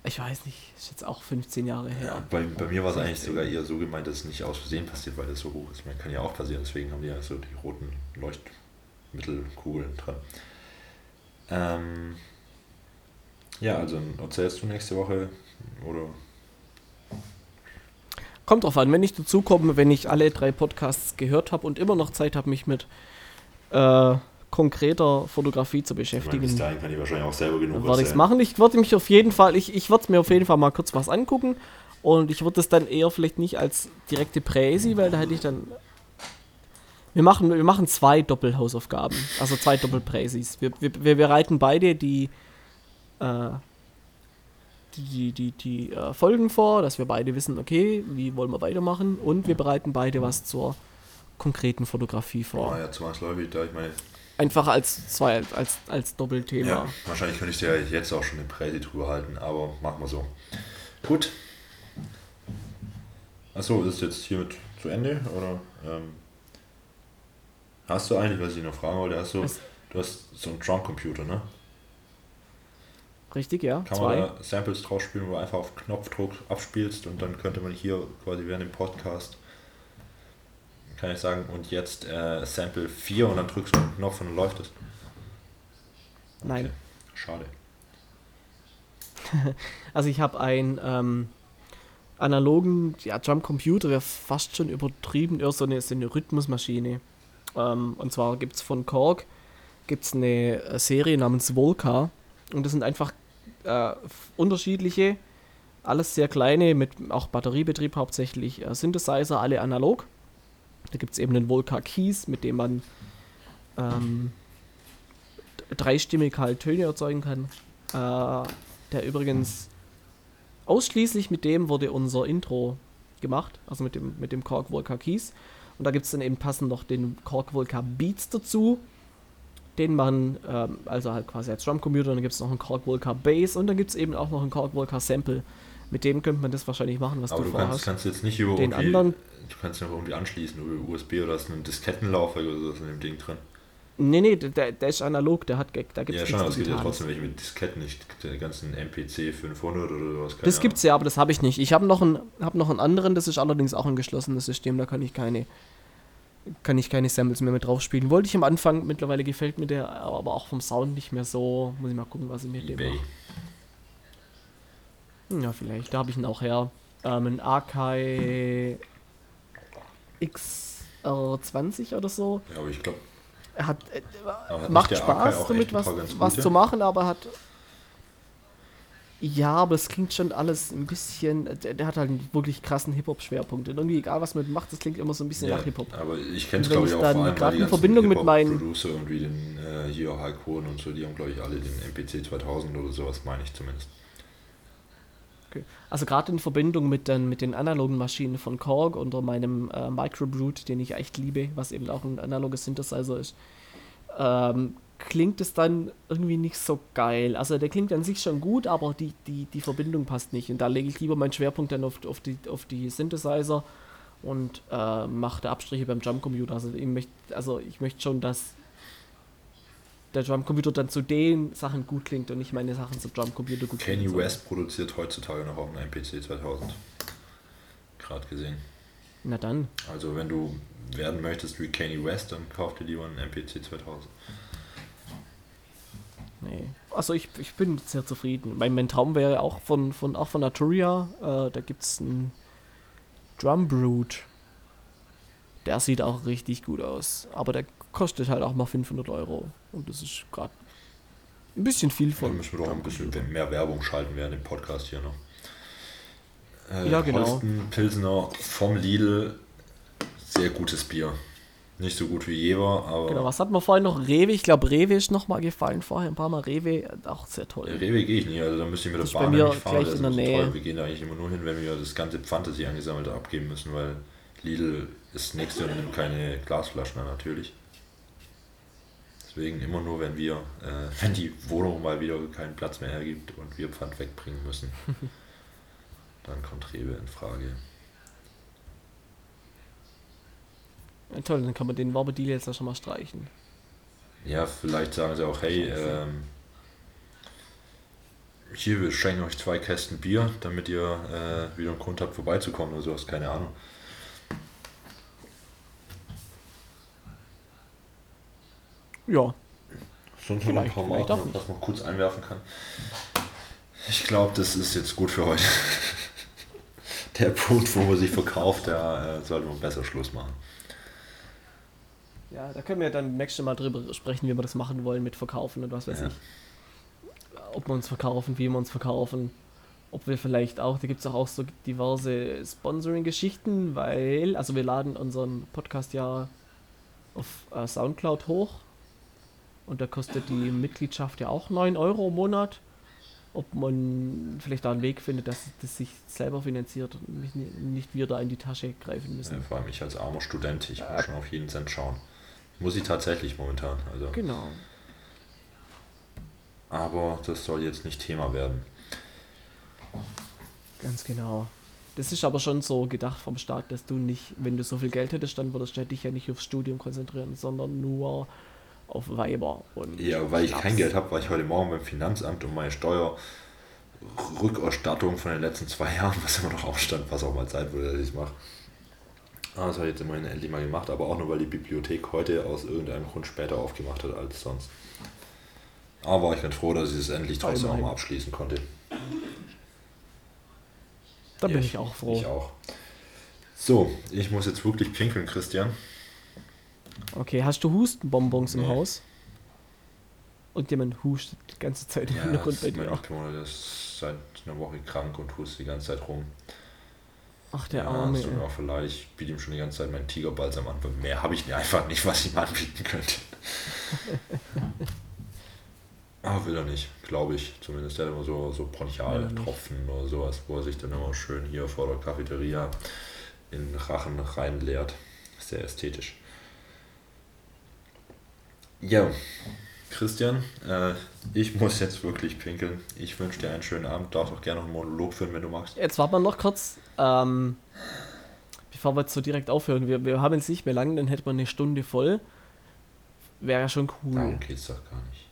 ich weiß nicht, ist jetzt auch 15 Jahre her. Ja, bei, bei mir war es eigentlich sogar eher so gemeint, dass es nicht aus Versehen passiert, weil das so hoch ist. Man kann ja auch passieren, deswegen haben die ja so die roten Leuchtmittelkugeln dran. Ähm, ja, also erzählst du nächste Woche oder Kommt drauf an, wenn ich dazu komme, wenn ich alle drei Podcasts gehört habe und immer noch Zeit habe, mich mit äh, konkreter Fotografie zu ich meine, beschäftigen, kann ich wahrscheinlich auch selber genug werde ich es machen. Ich würde mich auf jeden Fall, ich, ich würde mir auf jeden Fall mal kurz was angucken und ich würde es dann eher vielleicht nicht als direkte Präsi, weil da hätte ich dann. Wir machen, wir machen zwei Doppelhausaufgaben, also zwei Doppelpräsis. Wir, wir, wir bereiten beide die, äh, die, die, die, die äh, Folgen vor, dass wir beide wissen, okay, wie wollen wir weitermachen und wir bereiten beide was zur konkreten Fotografie vor. Oh ja, zwangsläufig, da ich meine, Einfach als zwei, als, als Doppelthema. ja, wahrscheinlich könnte ich dir ja jetzt auch schon eine Präsi drüber halten, aber machen wir so. Gut. Achso, ist jetzt hiermit zu Ende oder ähm, hast du eigentlich, was ich noch fragen wollte, hast du, Was? du hast so einen Drum-Computer, ne? Richtig, ja. Kann zwei. man da Samples drauf spielen, wo du einfach auf Knopfdruck abspielst und dann könnte man hier quasi während dem Podcast kann ich sagen, und jetzt äh, Sample 4 und dann drückst du einen Knopf und dann läuft es. Nein. Okay. Schade. Also ich habe einen ähm, analogen ja, Drumcomputer, wäre fast schon übertrieben, eher so eine, so eine Rhythmusmaschine. Ähm, und zwar gibt es von Korg gibt's eine äh, Serie namens Volca und das sind einfach äh, unterschiedliche, alles sehr kleine, mit auch Batteriebetrieb hauptsächlich, äh, Synthesizer, alle analog. Da gibt es eben den Volca Keys, mit dem man ähm, dreistimmig halt Töne erzeugen kann. Äh, der übrigens ausschließlich mit dem wurde unser Intro gemacht, also mit dem, mit dem Korg Volca Keys. Und da gibt es dann eben passend noch den Korg Volca Beats dazu, den man, ähm, also halt quasi als Drumcomputer, dann gibt es noch einen Korg Volca Bass und dann gibt es eben auch noch einen Korg Volca Sample. Mit dem könnte man das wahrscheinlich machen, was Aber du du kannst, vorhast. kannst jetzt nicht über Den anderen- du kannst noch irgendwie anschließen über USB oder hast einen Diskettenlaufwerk oder sowas in dem Ding drin. Nee, nee, der, der ist analog, der hat, da gibt Ja, es schon, aber es gibt ja trotzdem welche mit Disketten, nicht die ganzen MPC 500 oder sowas. keine Das gibt's ja, aber das habe ich nicht. Ich habe noch, einen- hab noch einen anderen, das ist allerdings auch ein geschlossenes System, da kann ich keine kann ich keine Samples mehr mit drauf spielen. Wollte ich am Anfang, mittlerweile gefällt mir der, aber auch vom Sound nicht mehr so. Muss ich mal gucken, was ich mit dem mache. Ja, vielleicht, da habe ich ihn auch her. Ähm, ein Akai XR20 oder so. Ja, aber ich glaube, Er hat, äh, macht Spaß damit was, was zu machen, aber hat ja, aber es klingt schon alles ein bisschen. Der, der hat halt einen wirklich krassen Hip-Hop-Schwerpunkt. Und irgendwie, egal was man macht, das klingt immer so ein bisschen ja, nach Hip-Hop. aber ich kenne es Und glaube ich auch dann vor allem, die in Verbindung mit meinen- Hip-Hop-Producer irgendwie den äh, hier Hulk Hogan und so, die haben glaube ich alle den MPC 2000 oder sowas, meine ich zumindest. Okay. Also gerade in Verbindung mit den, mit den analogen Maschinen von Korg unter meinem äh, Microbrute, den ich echt liebe, was eben auch ein analoges Synthesizer ist, ähm, klingt es dann irgendwie nicht so geil. Also der klingt an sich schon gut, aber die, die, die Verbindung passt nicht. Und da lege ich lieber meinen Schwerpunkt dann auf, auf, die, auf die Synthesizer und äh, mache Abstriche beim Drumcomputer. Also ich möchte also ich möchte schon, dass der Drumcomputer dann zu den Sachen gut klingt und nicht meine Sachen zum Drumcomputer gut Kanye klingen. West produziert heutzutage noch auf einem MPC 2000. Gerade gesehen. Na dann. Also wenn du werden möchtest wie Kanye West, dann kauf dir lieber einen MPC 2000. Nee. Also ich, ich bin sehr zufrieden. Mein, mein Traum wäre auch von, von, auch von Arturia, äh, da gibt es einen Drum Brute. Der sieht auch richtig gut aus. Aber der kostet halt auch mal 500 Euro. Und das ist gerade ein bisschen viel von. Da müssen wir doch ein bisschen mehr Werbung schalten während dem Podcast hier noch. Äh, ja, genau. Holsten Pilsner vom Lidl. Sehr gutes Bier. Nicht so gut wie Jever, aber. Genau, was hatten wir vorhin noch? Rewe, ich glaube, Rewe ist nochmal gefallen vorher. Ein paar Mal Rewe, auch sehr toll. Ja, Rewe gehe ich nicht, also da müsste ich mit der Bahn nicht fahren. Gleich in der Nähe. Toll. Wir gehen da eigentlich immer nur hin, wenn wir das ganze Pfand, das sie angesammelt abgeben müssen, weil Lidl ist nächste und nimmt keine Glasflaschen natürlich. Deswegen immer nur, wenn wir, äh, wenn die Wohnung mal wieder keinen Platz mehr hergibt und wir Pfand wegbringen müssen, dann kommt Rewe in Frage. Ja, toll, dann kann man den Werbedeal jetzt ja schon mal streichen. Ja, vielleicht sagen sie auch, hey, ähm, hier, wir schenken euch zwei Kästen Bier, damit ihr äh, wieder einen Grund habt, vorbeizukommen oder sowas, keine Ahnung. Ja. Sonst noch ein paar Marken, was man kurz einwerfen kann. Ich glaube, das ist jetzt gut für heute. Der Punkt, wo man sich verkauft, da äh, sollte man besser Schluss machen. Ja, da können wir dann nächstes Mal drüber sprechen, wie wir das machen wollen mit Verkaufen und was weiß ja. ich. Ob wir uns verkaufen, wie wir uns verkaufen. Ob wir vielleicht auch, da gibt es auch, auch so diverse Sponsoring-Geschichten, weil, also wir laden unseren Podcast ja auf äh, Soundcloud hoch und da kostet die Mitgliedschaft ja auch 9 Euro im Monat. Ob man vielleicht da einen Weg findet, dass das sich selber finanziert und nicht, nicht wir da in die Tasche greifen müssen. Ja, vor allem ich als armer Student, ich muss schon auf jeden Cent schauen. Muss ich tatsächlich momentan. Also. Genau. Aber das soll jetzt nicht Thema werden. Ganz genau. Das ist aber schon so gedacht vom Staat, dass du nicht, wenn du so viel Geld hättest, dann würdest du dich ja nicht aufs Studium konzentrieren, sondern nur auf Weiber. Und ja, weil ich kein Geld habe, war ich heute Morgen beim Finanzamt und meine Steuerrückerstattung von den letzten zwei Jahren, was immer noch aufstand, was auch mal Zeit wurde, dass ich es mache. Ah, das habe ich jetzt immerhin endlich mal gemacht, aber auch nur, weil die Bibliothek heute aus irgendeinem Grund später aufgemacht hat als sonst. Aber war ich ganz froh, dass ich es endlich trotzdem auch mal abschließen konnte. Da ja, bin ich auch froh. Ich auch. So, ich muss jetzt wirklich pinkeln, Christian. Okay, hast du Hustenbonbons nee. im Haus? Und jemand hustet die ganze Zeit im ja, Hintergrund bei dir. Der ist seit einer Woche krank und hustet die ganze Zeit rum. Ach, der ja, Arme. Es tut mir auch leid, ich biete ihm schon die ganze Zeit meinen Tigerbalsam an. Mehr habe ich einfach nicht, was ich ihm anbieten könnte. Aber will er nicht, glaube ich. Zumindest der hat immer so, so Bronchialtropfen ja, oder sowas, wo er sich dann immer schön hier vor der Cafeteria in den Rachen reinleert. Sehr ästhetisch. Ja, Christian, äh, ich muss jetzt wirklich pinkeln. Ich wünsche dir einen schönen Abend. Darfst auch gerne noch einen Monolog führen, wenn du magst. Jetzt warten wir noch kurz. Ähm, bevor wir jetzt so direkt aufhören. Wir, wir haben jetzt nicht mehr lang, dann hätte man eine Stunde voll. Wäre ja schon cool. Darum geht's doch gar nicht.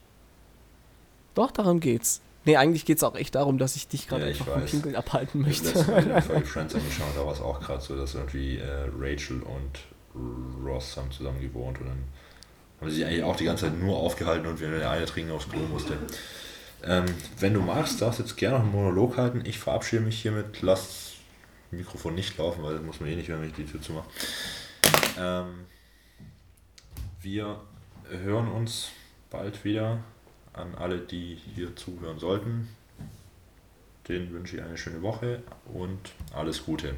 Doch, darum geht's. Nee, eigentlich geht es auch echt darum, dass ich dich gerade ja, einfach vom Pinkeln abhalten möchte. Ich habe Folge Friends angeschaut, da war es auch gerade so, dass irgendwie äh, Rachel und Ross haben zusammen gewohnt und dann haben sie sich eigentlich auch die ganze Zeit nur aufgehalten und wenn der eine trinken aufs Klo musste. Ähm, wenn du magst, darfst du jetzt gerne noch einen Monolog halten. Ich verabschiede mich hiermit. Lass das Mikrofon nicht laufen, weil das muss man eh nicht wenn ich die Tür zumache. Ähm, wir hören uns bald wieder an alle, die hier zuhören sollten. Den wünsche ich eine schöne Woche und alles Gute.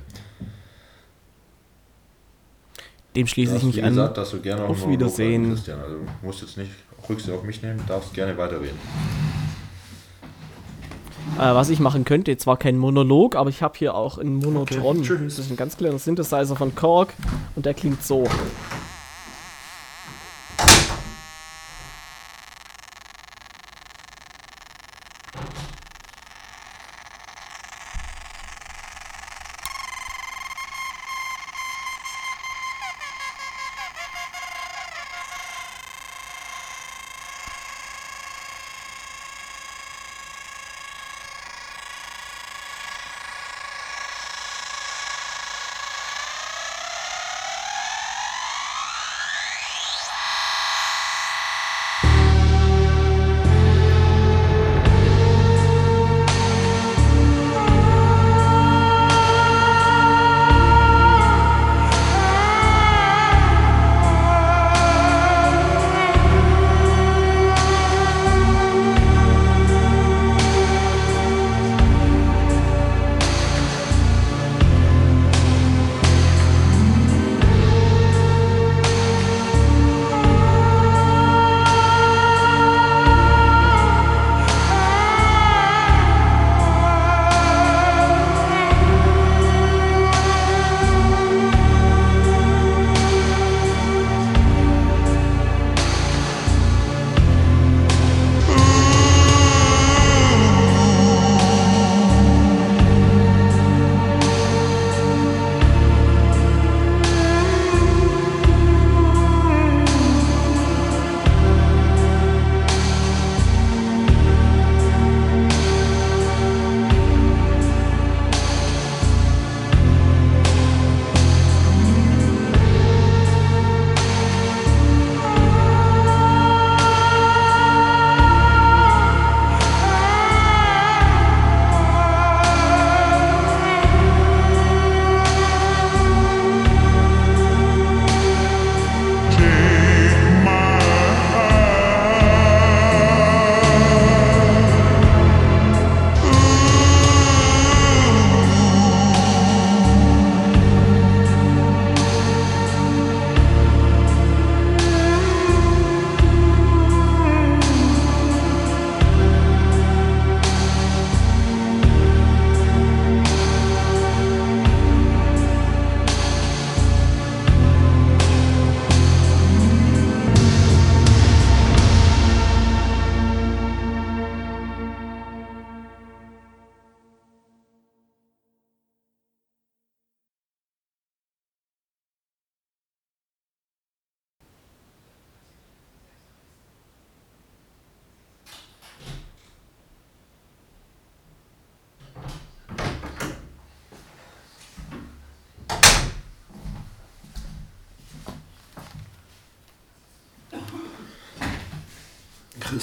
Dem schließe ich mich an. Gesagt, dass du gerne Auf Wiedersehen. Christian. Also musst jetzt nicht Rücksicht auf mich nehmen, darfst gerne weiterreden. Äh, was ich machen könnte, zwar kein Monolog, aber ich habe hier auch einen Monotron. Okay, das ist ein ganz kleiner Synthesizer von Korg und der klingt so.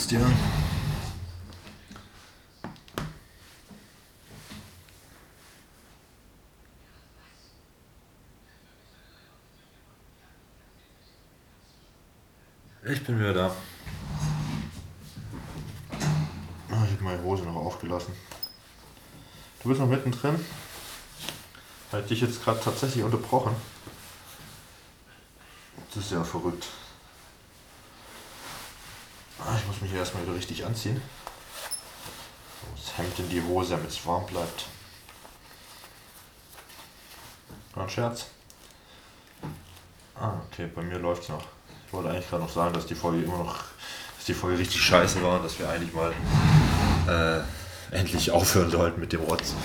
Christian. Ich bin wieder da. Ah, Ich habe meine Hose noch aufgelassen. Du bist noch mittendrin. Ich dich jetzt gerade tatsächlich unterbrochen. Das ist ja verrückt. Ah, Ich muss mich erstmal wieder richtig anziehen. Das Hemd in die Hose, damit es warm bleibt. War ein Scherz. Ah, okay, bei mir läuft's noch. Ich wollte eigentlich gerade noch sagen, dass die Folge immer noch, dass die Folge richtig scheiße war und dass wir eigentlich mal äh, endlich aufhören sollten mit dem Rotzen.